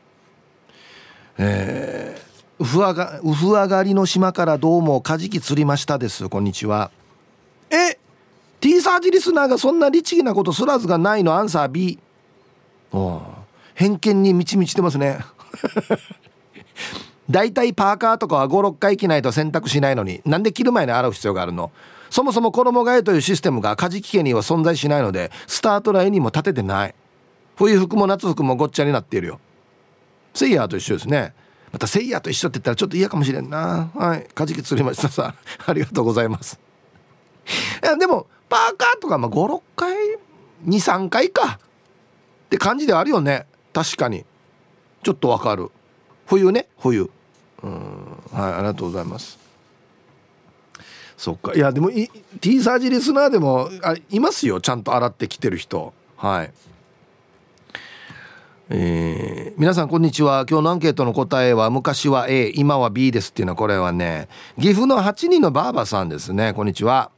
えーウフアガウフ上がりの島からどうもカジキ釣りましたです。こんにちは。え？T サージリスナーがそんな律儀なことすらずがないの？アンサー B お偏見に満ち満ちてますね。だいたいパーカーとかは56回着ないと洗濯しないのになんで着る前に洗う必要があるの？そもそも衣替えというシステムがカジキ家には存在しないのでスタートラインにも立ててない。冬服も夏服もごっちゃになっているよ。セイヤーと一緒ですねまたせいやと一緒って言ったらちょっと嫌かもしれんな。はい。カジキ釣りましたさ ありがとうございます。いやでもパーカーとかまあ56回23回か。って感じであるよね。確かに。ちょっとわかる。冬ね。冬。うん。はい。ありがとうございます。そっか。いやでも T サージリスナーでもあいますよ。ちゃんと洗ってきてる人。はい。えー、皆さんこんにちは。今日のアンケートの答えは昔は A 今は B ですっていうのはこれはね岐阜の8人のばあばさんですね。こんにちは。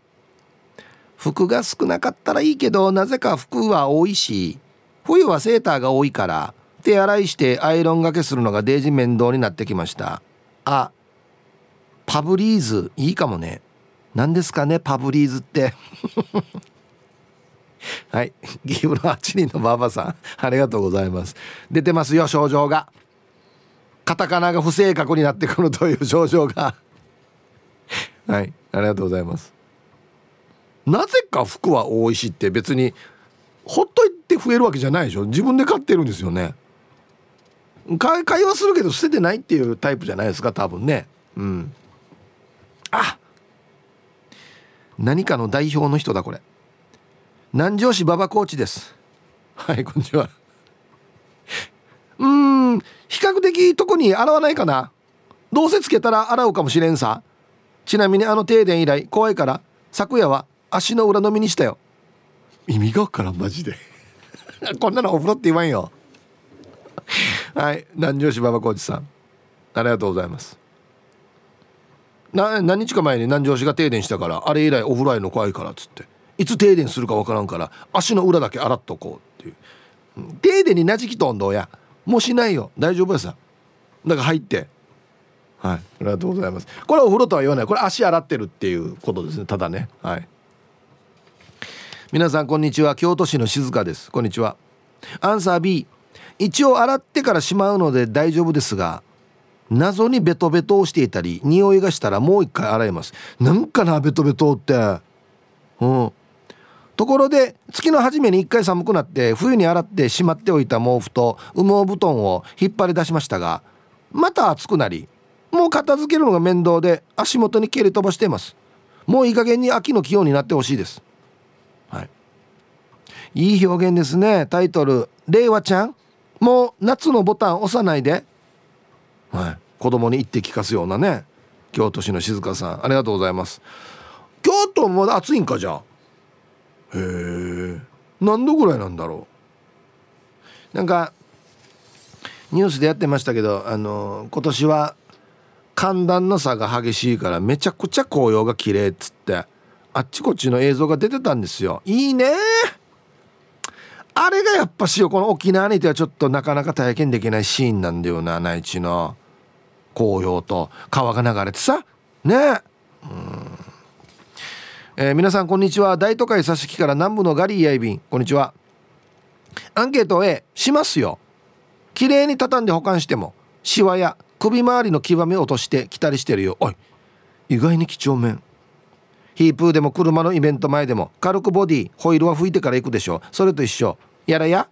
服が少なかったらいいけどなぜか服は多いし冬はセーターが多いから手洗いしてアイロンがけするのがデージ面倒になってきました。あパブリーズいいかもね。何ですかねパブリーズって。はい。岐阜の8人のばあばさんありがとうございます。出てますよ症状が。カタカナが不正確になってくるという症状が。はい。ありがとうございます。なぜか服は多いしって別にほっといて増えるわけじゃないでしょ。自分で買ってるんですよね。会話するけど捨ててないっていうタイプじゃないですか多分ね。うん。あ何かの代表の人だこれ。南城市馬場コーチです。はいこんにちは。うん比較的特に洗わないかな。どうせつけたら洗うかもしれんさ。ちなみにあの停電以来怖いから昨夜は足の裏のみにしたよ。意味がわからんマジで。こんなのお風呂って言わんよ。はい南城市馬場コーチさん。ありがとうございます。な何日か前に南城市が停電したからあれ以来お風呂への怖いからっつっていつ停電するか分からんから足の裏だけ洗っとこうっていう。停電になじきとんどうや。もうしないよ。大丈夫やさ。だから入って。はい。ありがとうございます。これお風呂とは言わない。これ足洗ってるっていうことですね。ただね。はい。皆さんこんにちは。京都市の静香です。こんにちは。アンサー B 一応洗ってからしまうので大丈夫ですが謎にベトベトをしていたり匂いがしたらもう一回洗います。なんかなベトベトって。うん。ところで月の初めに一回寒くなって冬に洗ってしまっておいた毛布と羽毛布団を引っ張り出しましたがまた暑くなりもう片付けるのが面倒で足元に蹴り飛ばしています。もういい加減に秋の気温になってほしいです。はい。いい表現ですね。タイトル「令和ちゃん。もう夏のボタン押さないで」はい。子供に言って聞かすようなね。京都市の静香さんありがとうございます。京都も暑いんかじゃあ？へえ何度ぐらいなんだろう？なんかニュースでやってましたけどあの今年は寒暖の差が激しいからめちゃくちゃ紅葉が綺麗っつってあっちこっちの映像が出てたんですよ。いいね！あれがやっぱしよこの沖縄にいてはちょっとなかなか体験できないシーンなんだよな内地の紅葉と。川が流れてさ。ね。うんえー、皆さんこんにちは。大都会佐敷から南部のガリーやいびん。こんにちは。アンケート A しますよ。綺麗に畳んで保管してもシワや首周りの黄ばみを落として着たりしてるよ。おい意外に几帳面。ヒープーでも車のイベント前でも軽くボディホイールは拭いてから行くでしょ。それと一緒。やらや？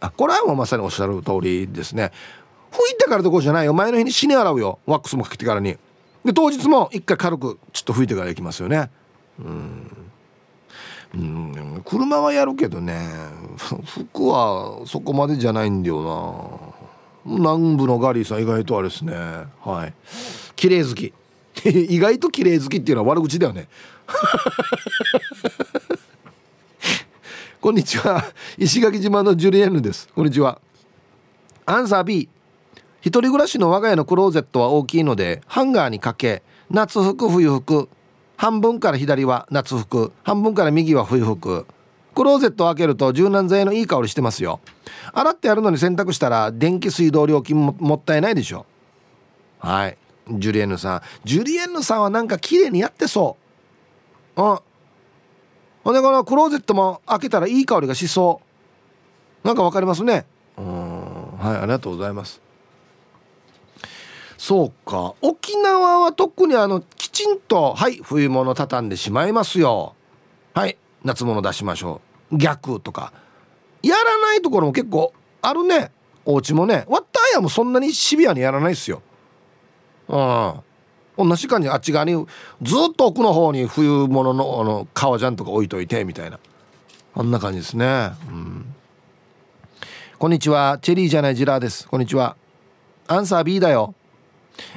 あこれはもうまさにおっしゃる通りですね。拭いてからどこじゃないよ。前の日に死に洗うよ。ワックスもかけてからに。で当日も一回軽くちょっと拭いてから行きますよね。うん。車はやるけどね。服はそこまでじゃないんだよな。南部のガリーさん意外とあれですね。はい。綺麗好き。意外と綺麗好きっていうのは悪口だよね。こんにちは。石垣島のジュリエンヌです。こんにちは。アンサー B 一人暮らしの我が家のクローゼットは大きいのでハンガーにかけ夏服冬服。半分から左は夏服半分から右は冬服。クローゼットを開けると柔軟剤のいい香りしてますよ。洗ってやるのに洗濯したら電気水道料金ももったいないでしょ。はい。ジュリエンヌさん。ジュリエンヌさんはなんか綺麗にやってそう。うん。ほんでこのクローゼットも開けたらいい香りがしそう。なんかわかりますね。うん。はいありがとうございます。そうか。沖縄は特にあのきちんとはい冬物畳んでしまいますよ。はい夏物出しましょう。逆とか。やらないところも結構あるね。お家もね。わったやもそんなにシビアにやらないっすよ。うん同じ感じあっち側にずっと奥の方に冬物のあの革ジャンとか置いといてみたいな。あんな感じですね。うん。こんにちは。チェリーじゃないジラーです。こんにちは。アンサー B だよ。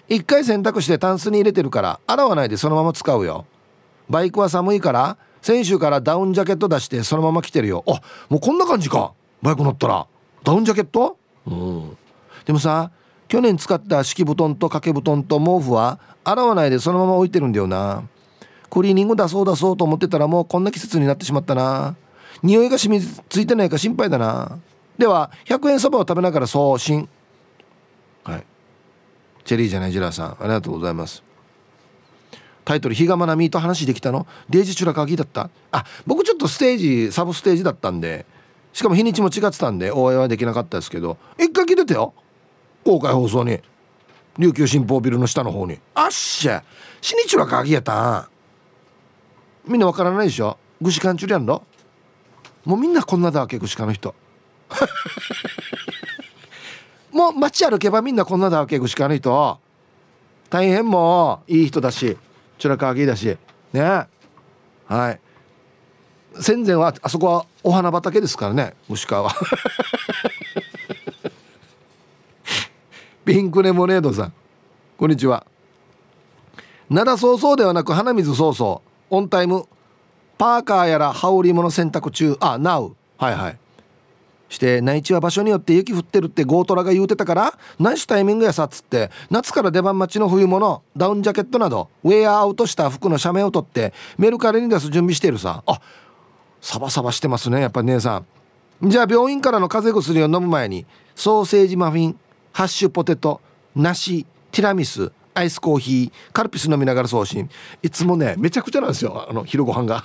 一回洗濯してタンスに入れてるから洗わないでそのまま使うよ。バイクは寒いから先週からダウンジャケット出してそのまま着てるよ。あもうこんな感じか。バイク乗ったら。ダウンジャケット？うん。でもさ去年使った敷布団と掛け布団と毛布は洗わないでそのまま置いてるんだよな。クリーニング出そう出そうと思ってたらもうこんな季節になってしまったな。匂いが染みついてないか心配だな。では100円そばを食べながら送信。はい。チェリーじゃないジラーさんありがとうございます。タイトル「比嘉愛未と話できたの？デイジチュラカギだった」あ僕ちょっとステージサブステージだったんでしかも日にちも違ってたんで応援はできなかったですけど一回来てたよ。公開放送に。琉球新報ビルの下の方に。あっしゃ。死にチュラカギやったみんなわからないでしょ？ぐしかんちゅりやんろ？もうみんなこんなだわけぐしかの人。もう街歩けばみんなこんなだわけぐしかの人大変もう。いい人だし。チュラカギだし。ね。はい。戦前はあそこはお花畑ですからね。牛川は。ピンクレモネードさん。こんにちは。灘早々ではなく鼻水早々オンタイム。パーカーやら羽織物洗濯中。あナウ。はいはい。して内地は場所によって雪降ってるってゴートラが言うてたからナイスタイミングやさっつって夏から出番待ちの冬物ダウンジャケットなどウェアアウトした服の写メを取ってメルカリに出す準備してるさ。あサバサバしてますねやっぱ姉さん。じゃあ病院からの風邪薬を飲む前にソーセージマフィンハッシュポテト梨ティラミスアイスコーヒーカルピス飲みながら送信。いつもねめちゃくちゃなんですよあの昼ご飯が。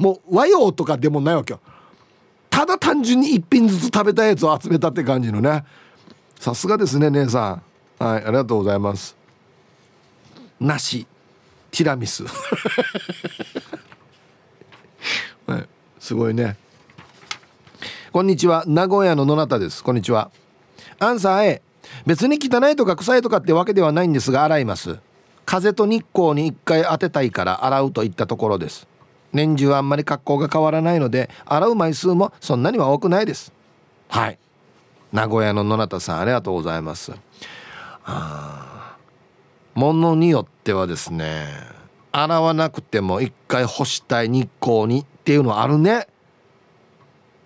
もう和洋とかでもないわけよ。ただ単純に一品ずつ食べたいやつを集めたって感じのね。さすがですね姉さん。はいありがとうございます。梨ティラミス。はい、すごいね。こんにちは名古屋の野中です。こんにちは。アンサー A 別に汚いとか臭いとかってわけではないんですが洗います。風と日光に1回当てたいから洗うといったところです。年中あんまり格好が変わらないので洗う枚数もそんなには多くないです。はい。名古屋の野中さんありがとうございます。あものによってはですね洗わなくても一回干したい日光にっていうのはあるね。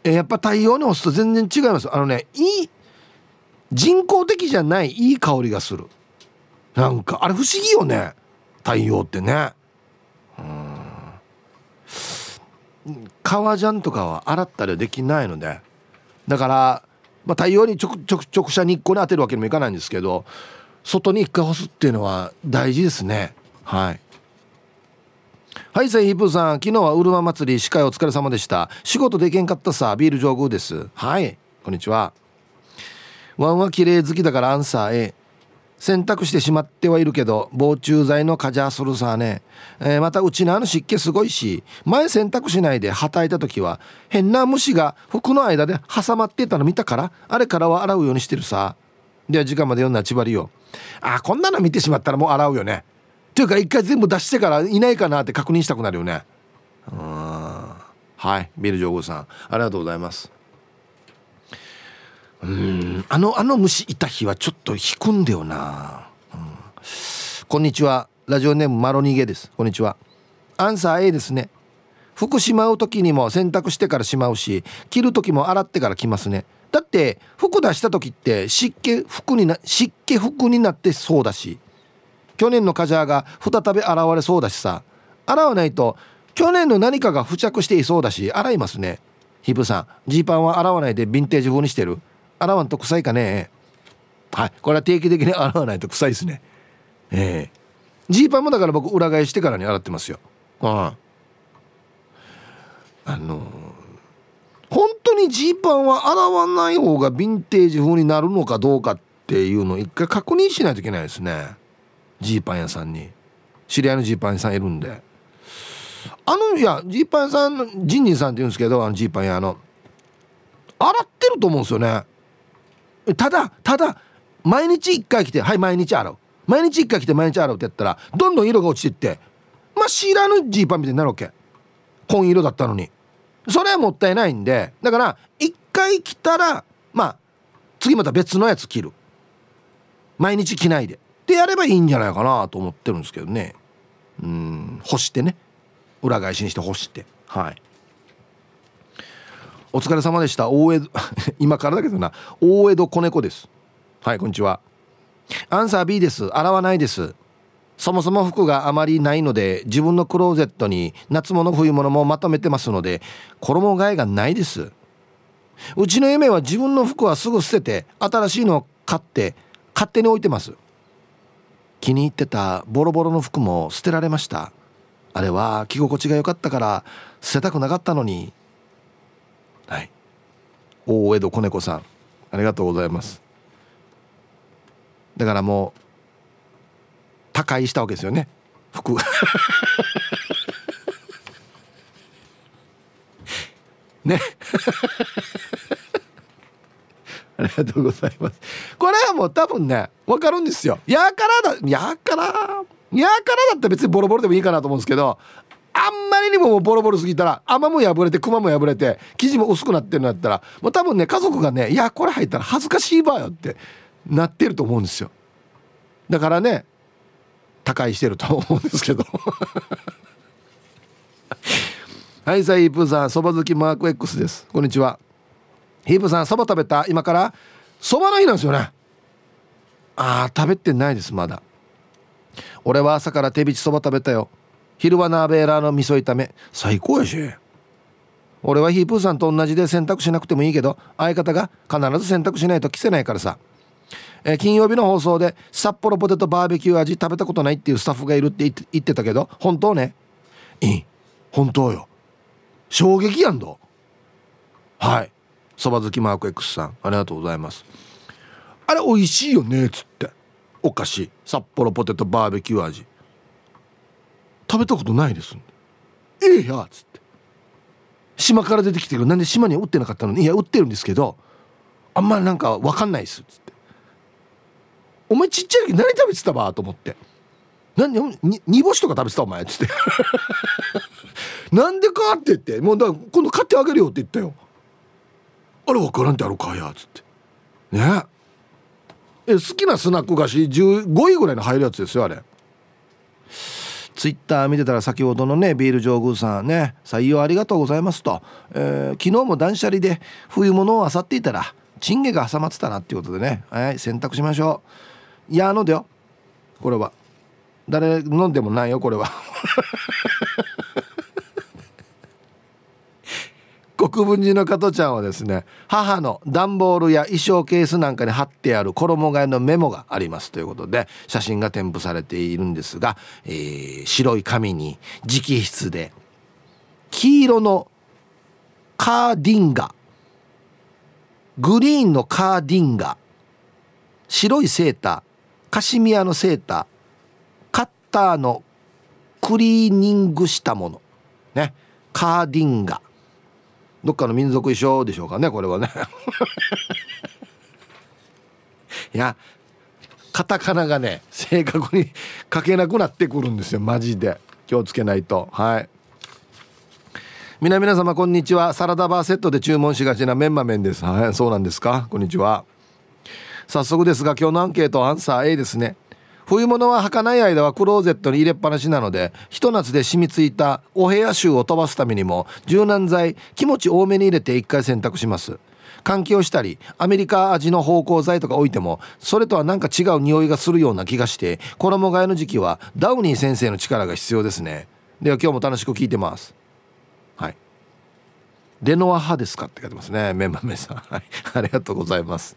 えやっぱ太陽に干すと全然違います。あのねいい人工的じゃないいい香りがする。なんかあれ不思議よね。太陽ってねうん革ジャンとかは洗ったりできないのでだから、まあ、太陽にちょくちょく直射日光に当てるわけにもいかないんですけど外に一回干すっていうのは大事ですね。はい。はいセイヒップさん。昨日はうるま祭り司会お疲れ様でした。仕事できんかったさ。ビール上宮です。はい。こんにちは。ワンは綺麗好きだからアンサー A 洗濯してしまってはいるけど防虫剤のカジャーするさね、えー、またうちのあの湿気すごいし前洗濯しないではたいた時は変な虫が服の間で挟まってたの見たからあれからは洗うようにしてるさ。では時間まで読んだ千葉りよあこんなの見てしまったらもう洗うよね。というか一回全部出してからいないかなって確認したくなるよね。うんはいビル・ジョーゴさん。ありがとうございます。うん。あのあの虫いた日はちょっと引くんだよな、うん、こんにちは。ラジオネームマロニゲです。こんにちは。アンサー A ですね。服しまう時にも洗濯してからしまうし着る時も洗ってから着ますね。だって服出した時って湿気服にな湿気服になってそうだし去年のカジャーが再び現れそうだしさ。洗わないと去年の何かが付着していそうだし洗いますね。ヒブさんジーパンは洗わないでヴィンテージ風にしてる。洗わんと臭いかね。はい。これは定期的に 洗わないと臭いですね。ええ。ジーパンもだから僕裏返してからに洗ってますよ。ああのー、本当にジーパンは洗わない方がヴィンテージ風になるのかどうかっていうのを一回確認しないといけないですね。ジーパン屋さんに。知り合いのジーパン屋さんいるんで。あのいやジーパン屋さんのジンジンさんって言うんですけどあのジーパン屋の。洗ってると思うんですよね。ただただ毎日1回来てはい毎日洗う。毎日1回来て毎日洗うってやったらどんどん色が落ちていってまあ知らぬジーパンみたいになるわけ。紺色だったのに。それはもったいないんでだから1回着たらまあ次また別のやつ着る。毎日着ないで。ってやればいいんじゃないかなと思ってるんですけどね。うん干してね。裏返しにして干して。はい。お疲れ様でした。大江戸 今からだけどな。大江戸子猫です。はいこんにちは。アンサー B です。洗わないです。そもそも服があまりないので自分のクローゼットに夏物冬物もまとめてますので衣替えがないです。うちの夢は自分の服はすぐ捨てて新しいのを買って勝手に置いてます。気に入ってたボロボロの服も捨てられました。あれは着心地が良かったから捨てたくなかったのに大江戸子猫さん。ありがとうございます。だからもう他界したわけですよね。服。ね。ありがとうございます。これはもう多分ね分かるんですよ。やからだやからやからだったら別にボロボロでもいいかなと思うんですけどあんまりにもボロボロすぎたら甘も破れて熊も破れて生地も薄くなってるんだったらもう多分ね家族がねいやこれ入ったら恥ずかしいばよってなってると思うんですよ。だからね高いしてると思うんですけど。はいさあヒープーさんそば好きマーク X です。こんにちは。ヒープさんそば食べた？今からそばの日なんですよね。あー食べてないですまだ。俺は朝から手びちそば食べたよ。昼はナーベーラーの味噌炒め。最高やし。俺はヒープーさんと同じで洗濯しなくてもいいけど相方が必ず洗濯しないと着せないからさ、え、金曜日の放送で札幌ポテトバーベキュー味食べたことないっていうスタッフがいるって言ってたけど本当ね。いい本当よ。衝撃やんど。はい。そば好きマーク X さん。ありがとうございます。あれ美味しいよねっつって。お菓子。札幌ポテトバーベキュー味。食べたことないです。ええやっつって。島から出てきてる。なんで島には売ってなかったのに。いや売ってるんですけどあんまりなんか分かんないっす。っつって。お前ちっちゃい時何食べてたば？と思って。何に煮干しとか食べてたお前？っつって。なんでかって言って。もうだから今度買ってあげるよって言ったよ。あれ分からんってあるかや。っつって。ね。え好きなスナック菓子15位ぐらいの入るやつですよあれ。ツイッター見てたら先ほどのねビール上宮さんね採用ありがとうございますと、えー、昨日も断捨離で冬物を漁っていたらチンゲが挟まってたなっていうことでね。はい選択しましょう。いやあのでよ。これは。誰飲んでもないよこれは。国分寺の加トちゃんはですね母の段ボールや衣装ケースなんかに貼ってある衣替えのメモがありますということで写真が添付されているんですが、えー、白い紙に直筆で黄色のカーディンガグリーンのカーディンガ白いセーターカシミヤのセーターカッターのクリーニングしたものねカーディンガ。どっかの民族衣装でしょうかねこれはね。いやカタカナがね正確に書けなくなってくるんですよマジで。気をつけないと。はい。皆皆様こんにちは。サラダバーセットで注文しがちなメンマ麺です。はいそうなんですか？こんにちは。早速ですが今日のアンケートアンサー A ですね。冬物は履かない間はクローゼットに入れっぱなしなのでひと夏で染みついたお部屋臭を飛ばすためにも柔軟剤気持ち多めに入れて1回洗濯します。換気をしたりアメリカ味の芳香剤とか置いてもそれとはなんか違う匂いがするような気がして衣替えの時期はダウニー先生の力が必要ですね。では今日も楽しく聞いてます。はい。デノア派ですかって書いてますねメンマメさん。はい。ありがとうございます。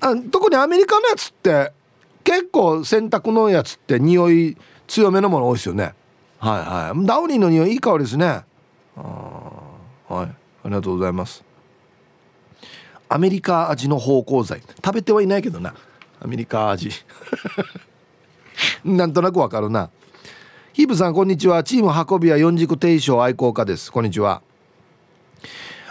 あ特にアメリカのやつって結構洗濯のやつって匂い強めのもの多いですよね。はいはい。ダウニーの匂いいい香りですね。あはい。ありがとうございます。アメリカ味の芳香剤。食べてはいないけどな。アメリカ味。なんとなくわかるな。ヒープさんこんにちは。チーム運び屋四軸定称愛好家です。こんにちは。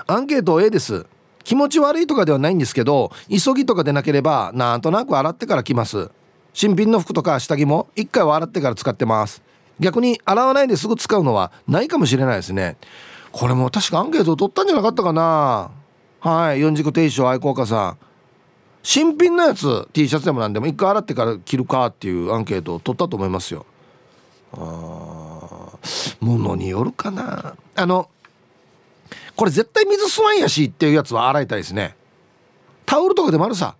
アンケート A です。気持ち悪いとかではないんですけど急ぎとかでなければなんとなく洗ってから来ます。新品の服とか下着も1回は洗ってから使ってます。逆に洗わないですぐ使うのはないかもしれないですね。これも確かアンケートを取ったんじゃなかったかな。はい四軸定称愛好家さん。新品のやつ T シャツでも何でも1回洗ってから着るかっていうアンケートを取ったと思いますよ。あものによるかな。あのこれ絶対水吸わんやしっていうやつは洗いたいですね。タオルとかでもあるさ。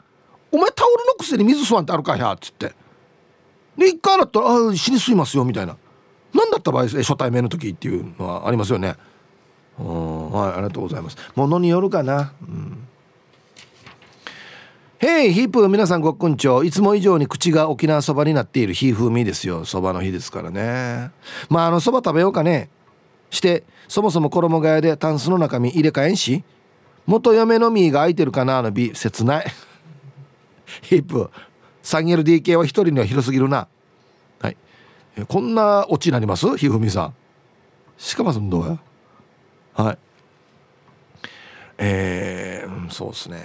お前タオルのくせに水吸わんってあるかやっつって。で一回洗ったら「あ死に吸いますよ」みたいな。何だった場合初対面の時っていうのはありますよね。うんはいありがとうございます。ものによるかな。うん。ヘイヒープ皆さんごっくんちょいつも以上に口が沖縄そばになっている。ひーふみですよ。そばの日ですからね。まああのそば食べようかね。してそもそも衣替えでタンスの中身入れ替えんし。元嫁の実が空いてるかなあの美切ない。ヒップ。3LDK は1人には広すぎるな。はい。こんなオチになります？ひふみさん。しかもそんどうやはい。えー、そうですね。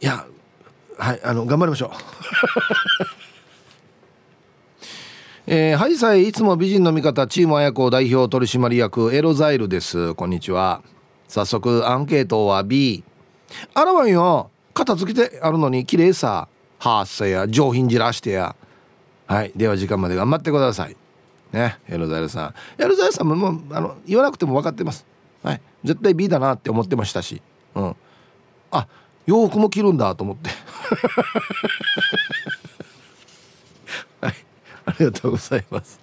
いやはいあの頑張りましょう。えー、ハイサイいつも美人の味方チーム綾子代表取締役エロザイルです。こんにちは。早速アンケートは B あらわんよ。片付けてあるのに綺麗さはっさや上品じらしてや。はい。では時間まで頑張ってください。ね。エロザイルさん。エロザイルさんももうあの言わなくても分かってます。はい。絶対 B だなって思ってましたし。うん。あ洋服も着るんだと思って。はい。ありがとうございます。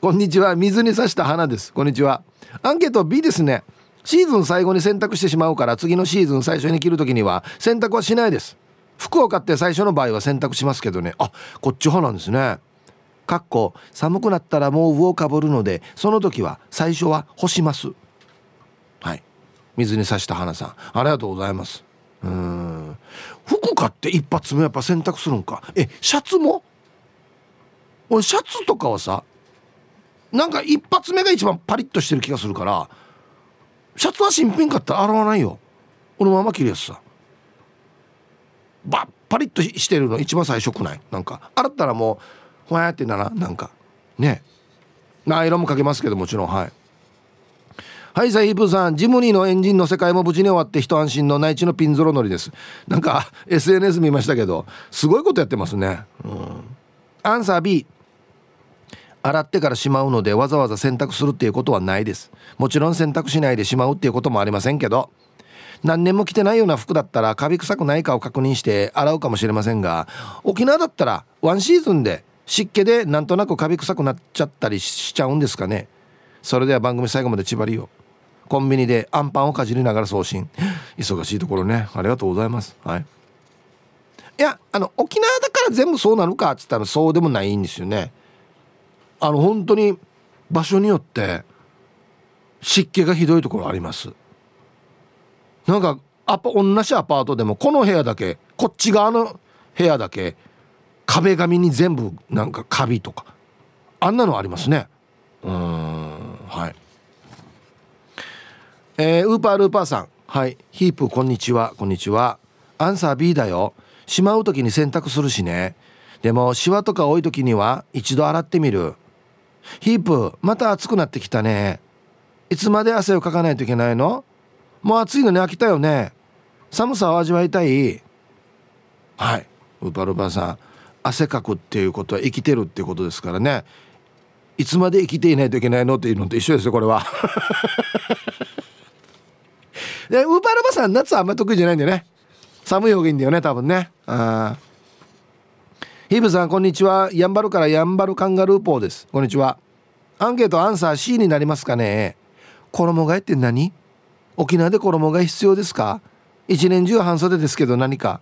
こんにちは。水に刺した花です。こんにちは。アンケート B ですね。シーズン最後に洗濯してしまうから次のシーズン最初に着る時には洗濯はしないです。服を買って最初の場合は洗濯しますけどね。あこっち派なんですね。かっこ寒くなったら毛布をかぶるのでその時は最初は干します。はい。水に刺した花さん。ありがとうございます。うん。服買って一発目やっぱ洗濯するんか。えシャツも？俺シャツとかはさなんか一発目が一番パリッとしてる気がするからシャツは新品買ったら洗わないよ。このまま着るやつさ。バッパリッとしてるの一番最初くない。なんか洗ったらもうほやってならなんかね。アイロンもかけますけどもちろんはい。はいサイープさん。ジムニーのエンジンの世界も無事に終わって一安心の内地のピンゾロ乗りです。なんか SNS 見ましたけどすごいことやってますね。うん。アンサー B 洗ってからしまうのでわざわざ洗濯するっていうことはないです。もちろん洗濯しないでしまうっていうこともありませんけど何年も着てないような服だったらカビ臭くないかを確認して洗うかもしれませんが沖縄だったらワンシーズンで湿気でなんとなくカビ臭くなっちゃったりしちゃうんですかね。それでは番組最後まで縛りを。コンビニでアンパンをかじりながら送信忙しいところね。ありがとうございます。はい。いやあの沖縄だから全部そうなのかっつったらそうでもないんですよね。あの本当に場所によって湿気がひどいところあります。なんかアパ同じアパートでもこの部屋だけこっち側の部屋だけ壁紙に全部なんかカビとかあんなのありますね。うんはい。えー、ウーパールーパーさん。はい。ヒープこんにちは。こんにちは。アンサー B だよ。しまう時に洗濯するしね。でもシワとか多い時には一度洗ってみる。ヒープまた暑くなってきたね。いつまで汗をかかないといけないの？もう暑いのに飽きたよね。寒さを味わいたい。はい。ウパルパさん汗かくっていうことは生きてるっていうことですからね。いつまで生きていないといけないのっていうのと一緒ですよこれは。でウーパールパさん夏はあんまり得意じゃないんだよね。寒い方がいいんだよね多分ね。ああヒブさんこんにちは。やんばるからやんばるカンガルーポーです。こんにちは。アンケートアンサー C になりますかね。衣替えって何？沖縄で衣替え必要ですか？一年中半袖ですけど何か？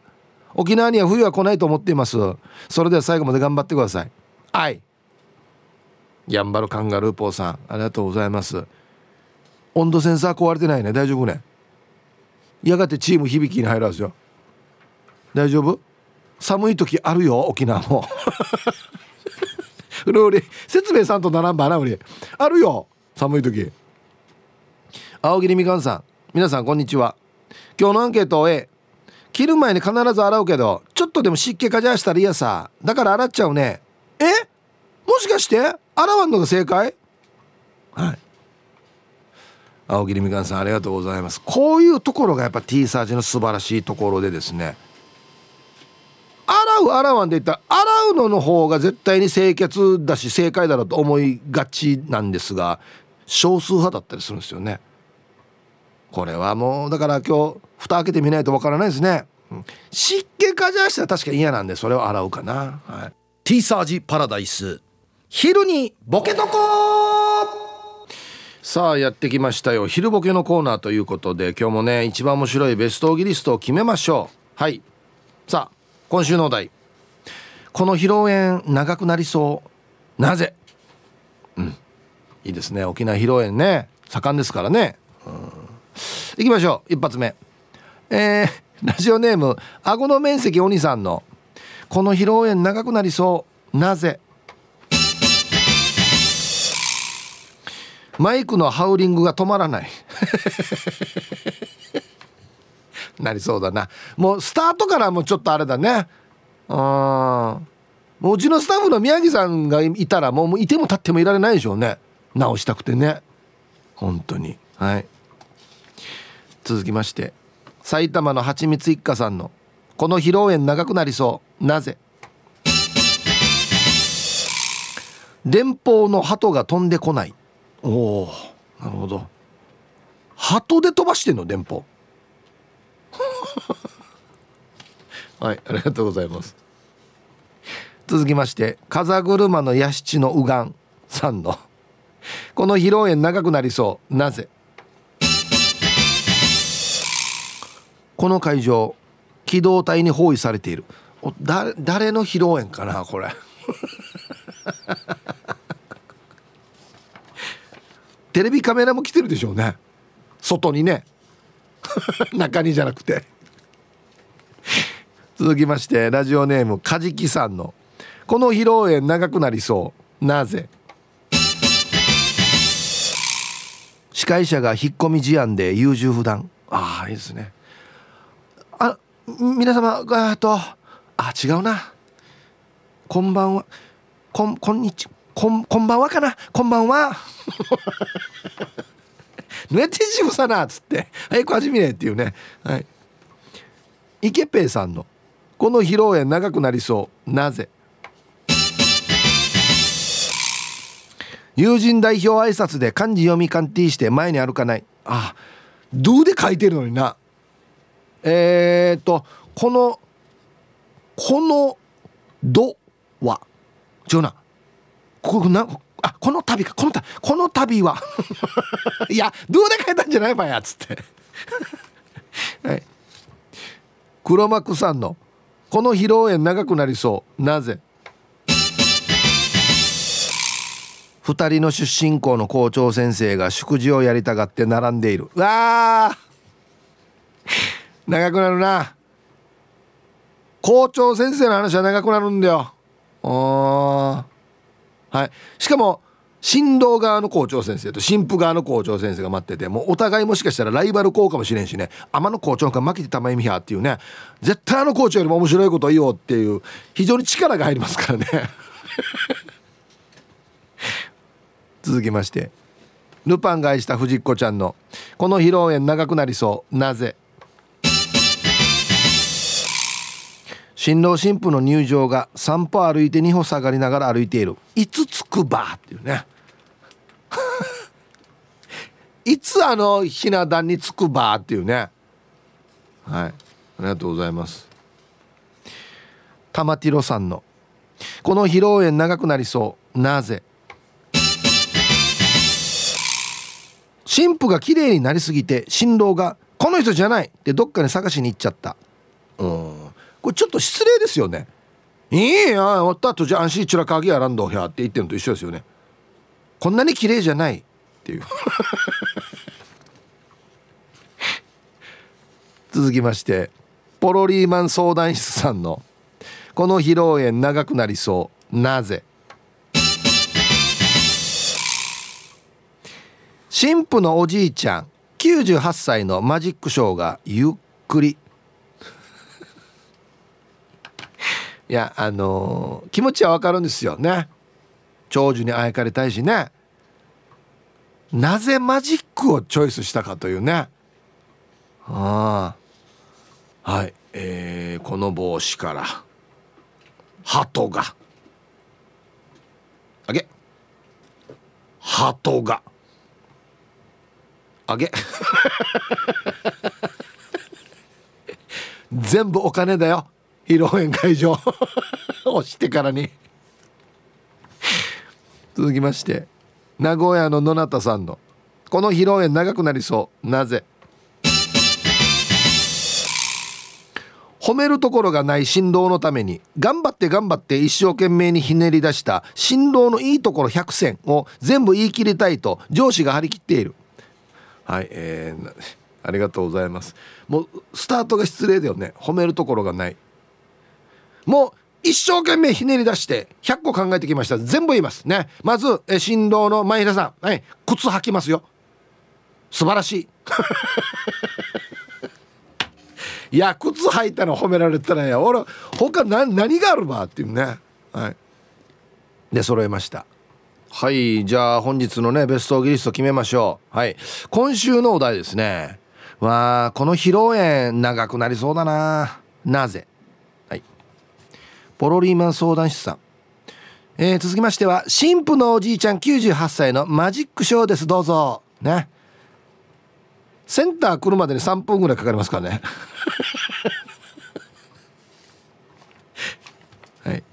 沖縄には冬は来ないと思っています。それでは最後まで頑張ってください。はい。やんばるカンガルーポーさんありがとうございます。温度センサー壊れてないね。大丈夫ね。やがてチーム響きに入るんですよ。大丈夫？寒い時あるよ沖縄も。うり説明さんと並んばなうりあるよ寒い時。青桐みかんさん。皆さんこんにちは。今日のアンケートを A 切る前に必ず洗うけどちょっとでも湿気かじゃしたら嫌さ。だから洗っちゃうね。え？もしかして洗わんのが正解？はい。青桐みかんさんありがとうございます。こういうところがやっぱ T サージの素晴らしいところでですね。洗う洗わんで言ったら洗うのの方が絶対に清潔だし正解だろうと思いがちなんですが少数派だったりするんですよね。これはもうだから今日蓋開けてみないとわからないですね、うん、湿気かじゃしたら確かに嫌なんでそれを洗うかな、はい、T サージパラダイス。昼にボケとこさあやってきましたよ。昼ボケのコーナーということで今日もね一番面白いベストオギリストを決めましょう。はい。さあ今週のお題。この披露宴長くなりそう。なぜ？うん。いいですね。沖縄披露宴ね。盛んですからね。うん。いきましょう。一発目。えー、ラジオネーム顎の面積お兄さんのこの披露宴長くなりそう。なぜ？マイクのハウリングが止まらない。なりそうだな。もうスタートからもうちょっとあれだね。うんもううちのスタッフの宮城さんがいたらもういても立ってもいられないでしょうね。直したくてね。本当に。はい。続きまして。埼玉のはちみつ一家さんの「この披露宴長くなりそう。なぜ?」連邦の鳩が飛んでこない。おおなるほど。鳩で飛ばしてんの？電報 はいありがとうございます。続きまして風車の屋敷の右岸さんの。この披露宴長くなりそう。なぜ？この会場機動隊に包囲されている。お誰誰の披露宴かなこれ。テレビカメラも来てるでしょうね。外にね。中にじゃなくて。続きましてラジオネームカジキさんの「この披露宴長くなりそう。なぜ?」司会者が引っ込み思案で優柔不断。ああいいですね。あ皆様がとあ違うな。こんばんは。こんこんにち。こんこんばんはかな。こんばんは。ぬえてじぶさなっつって。早く始めねっていうね。はい。池ペイさんの「この披露宴長くなりそう。なぜ?」友人代表挨拶で漢字読み鑑定して前に歩かない。あドゥで書いてるのにな。えー、っとこのこの「ど」は。違うな。ここなあこの旅か。この旅この旅は。いやどうで書いたんじゃないばやっつって。はい。黒幕さんの「この披露宴長くなりそう。なぜ?」2人の出身校の校長先生が祝辞をやりたがって並んでいる。わ長くなるな。校長先生の話は長くなるんだよ。はい。しかも新郎側の校長先生と新婦側の校長先生が待っててもうお互いもしかしたらライバル校かもしれんしね。天の校長が負けてたまえみやっていうね絶対あの校長よりも面白いこと言おうっていう非常に力が入りますからね。続きましてルパンが愛した藤子ちゃんの「この披露宴長くなりそう。なぜ?」新郎新婦の入場が散歩歩いて2歩下がりながら歩いている。いつ着くばっていうね。いつあのひな壇に着くばっていうね。はい。ありがとうございます。玉ティロさんの「この披露宴長くなりそう。なぜ?」新婦が綺麗になりすぎて新郎が「この人じゃない!」ってどっかに探しに行っちゃった。うん。これちょっと失礼ですよね。いいやおったとじゃあ安心チュラカギやらんどやって言ってるのと一緒ですよね。こんなに綺麗じゃないっていう。続きましてポロリーマン相談室さんの「この披露宴長くなりそう。なぜ?」神父のおじいちゃん98歳のマジックショーがゆっくり。いやあのー、気持ちはわかるんですよね。長寿にあやかりたいしね。なぜマジックをチョイスしたかというね。ああ。はい。えー、この帽子から鳩が。あげ。鳩が。あげ。全部お金だよ。披露宴会場。押してからに。続きまして名古屋の野中さんの「この披露宴長くなりそう。なぜ?」褒めるところがない新郎のために頑張って頑張って一生懸命にひねり出した新郎のいいところ100選を全部言い切りたいと上司が張り切っている。はいえー、ありがとうございます。もうスタートが失礼だよね。褒めるところがない。もう一生懸命ひねり出して100個考えてきました。全部言います。ね。まずえ新郎の前平さん、はい、靴履きますよ。素晴らしい。いや靴履いたの褒められたらや。俺他何何があるばっていうね。はい。で揃えました。はい。じゃあ本日のねベストギリスト決めましょう。はい。今週のお題ですね。わあこの披露宴長くなりそうだな。なぜ？ポロリーマン相談室さん。えー、続きましては神父のおじいちゃん98歳のマジックショーです。どうぞ。ね。センター来るまでに3分ぐらいかかりますからね。はい。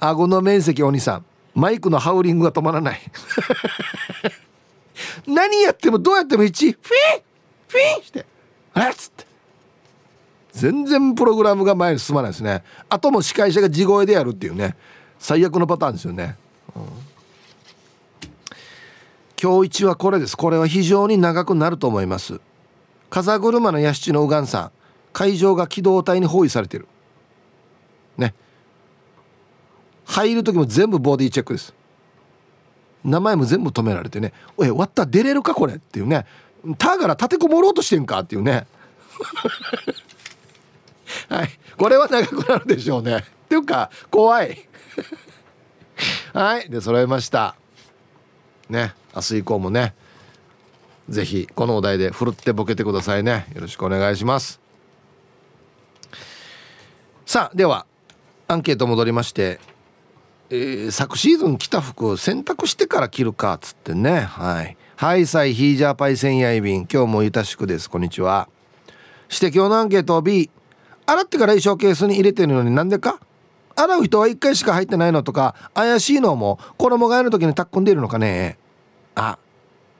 顎の面積お兄さん。マイクのハウリングが止まらない。何やってもどうやっても1フィン。フィン。して。あっつって。全然プログラムが前に進まないですね。あとも司会者が地声でやるっていうね。最悪のパターンですよね、うん、今日一はこれです。これは非常に長くなると思います。風車の屋敷の右岸さん会場が機動隊に包囲されてる。ね。入る時も全部ボディチェックです。名前も全部止められてね「おい割った出れるかこれ」っていうね「たから立てこもろうとしてんか」っていうね。はい。これは長くなるでしょうね。っていうか怖い。はい。で揃えました。ね。明日以降もね。ぜひこのお題でふるってボケてくださいね。よろしくお願いします。さあではアンケート戻りましてえー、昨シーズン着た服洗濯してから着るかっつってね。はい。はいさいヒージャーパイセンヤイビン今日もゆたしくです。こんにちは。して今日のアンケート B 洗ってから衣装ケースに入れてるのになんでか？洗う人は1回しか入ってないのとか怪しいのも衣替えの時にタックんでいるのかね。あ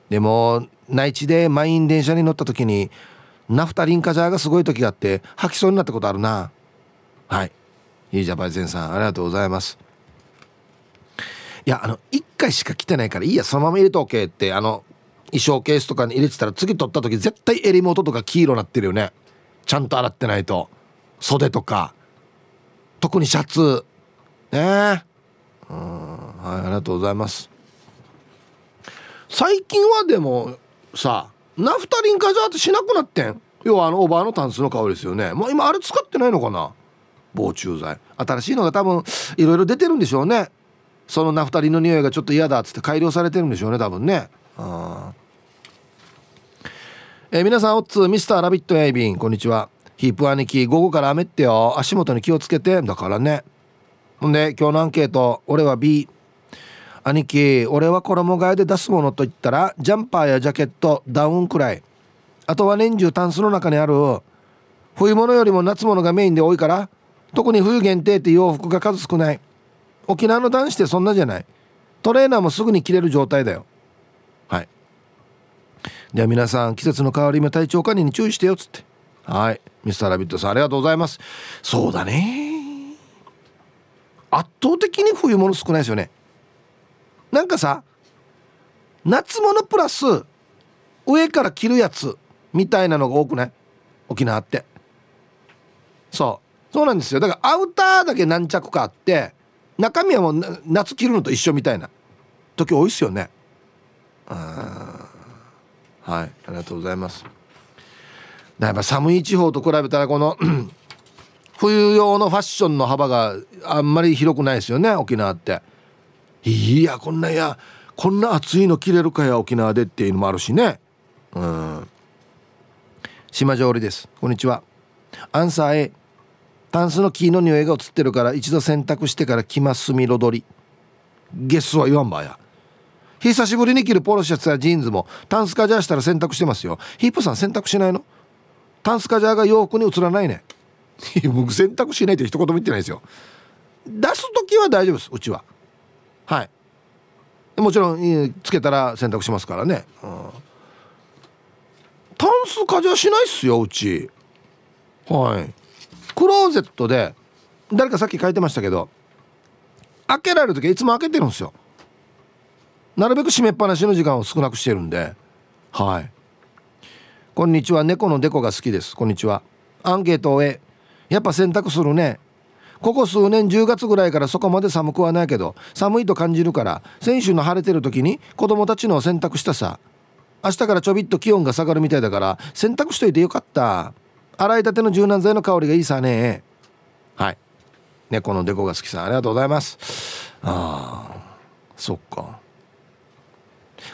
でも内地で満員電車に乗った時にナフタリンカジャーがすごい時があって吐きそうになったことあるな。はい。ヒージャーパイセンさん。ありがとうございます。いやあの1回しか着てないからいいやそのまま入れとけってあの衣装ケースとかに入れてたら次取った時絶対襟元とか黄色なってるよね。ちゃんと洗ってないと。袖とか特にシャツ。ね。うんはいありがとうございます。最近はでもさナフタリンカジャーってしなくなってん？要はあのオーバーのタンスの香りですよね。もう今あれ使ってないのかな？防虫剤。新しいのが多分いろいろ出てるんでしょうね。そのナフタリンの匂いがちょっと嫌だっつって改良されてるんでしょうね多分ね。あえー、皆さんおっつミスターラビットやいびんこんにちは。ヒープ兄貴午後から雨ってよ。足元に気をつけて。だからね。ほんで今日のアンケート。俺は B 兄貴俺は衣替えで出すものといったらジャンパーやジャケットダウンくらい。あとは年中タンスの中にある冬物よりも夏物がメインで多いから特に冬限定って洋服が数少ない。沖縄の男子ってそんなじゃない。トレーナーもすぐに着れる状態だよ。はい。では皆さん季節の変わり目体調管理に注意してよっつって。はい。ミスターラビットさんありがとうございます。そうだね。圧倒的に冬物少ないですよね。なんかさ夏物プラス上から着るやつみたいなのが多くない？沖縄って。そう。そうなんですよ。だからアウターだけ何着かあって中身はもう夏着るのと一緒みたいな。時多いっすよね。はい。ありがとうございます。やっぱ寒い地方と比べたらこの 冬用のファッションの幅があんまり広くないですよね沖縄って。いやこんないやこんな暑いの着れるかや沖縄でっていうのもあるしね。うん。島上りです。こんにちは。アンサー A タンスの木の匂いが移ってるから一度洗濯してから着ますみ彩り。ゲスは言わんばや。久しぶりに着るポロシャツやジーンズもタンスカジャーしたら洗濯してますよ。ヒップさん洗濯しないの？タンスカジャーが洋服に映らないね。僕洗濯しないって一言も言ってないですよ。出す時は大丈夫ですうちは。はい。もちろんつけたら洗濯しますからね、うん、タンスカジャーしないっすようち。はい。クローゼットで誰かさっき書いてましたけど開けられる時はいつも開けてるんですよ。なるべく閉めっぱなしの時間を少なくしてるんで。はい。こんにちは。猫のデコが好きです。こんにちは。アンケートを終えやっぱ洗濯するね。ここ数年10月ぐらいからそこまで寒くはないけど寒いと感じるから先週の晴れてる時に子供たちの洗濯したさ。明日からちょびっと気温が下がるみたいだから洗濯しといてよかった。洗いたての柔軟剤の香りがいいさね。はい。猫のデコが好きさんありがとうございます。ああそっか。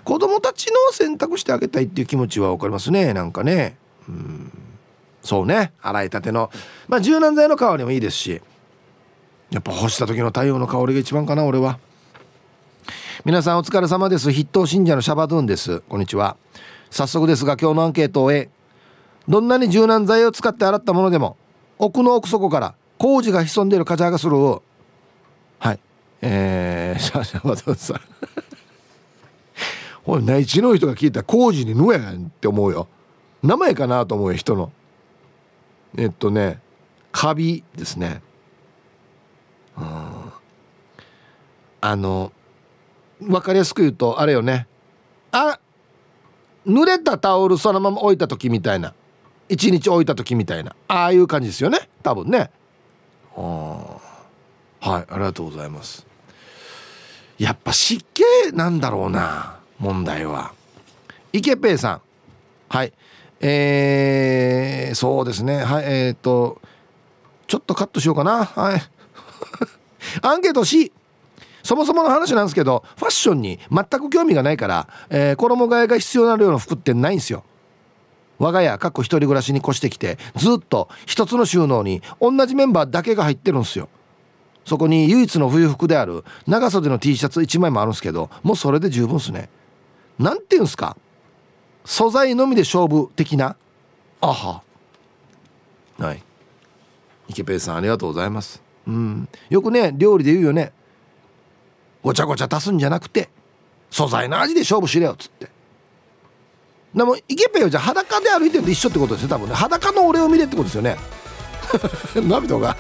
子供たちの洗濯してあげたいっていう気持ちは分かりますね。なんかね。うん。そうね。洗いたての。まあ柔軟剤の香りもいいですし。やっぱ干した時の太陽の香りが一番かな俺は。皆さんお疲れ様です。筆頭信者のシャバドゥンです。こんにちは。早速ですが今日のアンケートを終えどんなに柔軟剤を使って洗ったものでも奥の奥底から工事が潜んでいるカチャがする。はい。えー、シャバドゥンさん。おい内地の人が聞いたら工事にぬやんって思うよ。名前かなと思うよ人の。えっとねカビですね。うん。あの分かりやすく言うとあれよね。あ濡れたタオルそのまま置いた時みたいな。1日置いた時みたいな。ああいう感じですよね多分ね。はいありがとうございます。やっぱ湿気なんだろうな。問題は。池ペイさん。はい。えー、そうですね。はい。えっ、ー、とちょっとカットしようかな。はい。アンケート C そもそもの話なんですけどファッションに全く興味がないから、えー、衣替えが必要な量の服ってないんですよ。我が家かっこ一人暮らしに越してきてずっと一つの収納に同じメンバーだけが入ってるんですよ。そこに唯一の冬服である長袖の T シャツ1枚もあるんですけどもうそれで十分っすね。何て言うんすか？素材のみで勝負的な？あは。はい。池ペイさんありがとうございます。うん。よくね料理で言うよね。ごちゃごちゃ足すんじゃなくて素材の味で勝負しれよっつって。でもイケペイはじゃあ裸で歩いてると一緒ってことですよ多分ね。裸の俺を見れってことですよね。ナビとか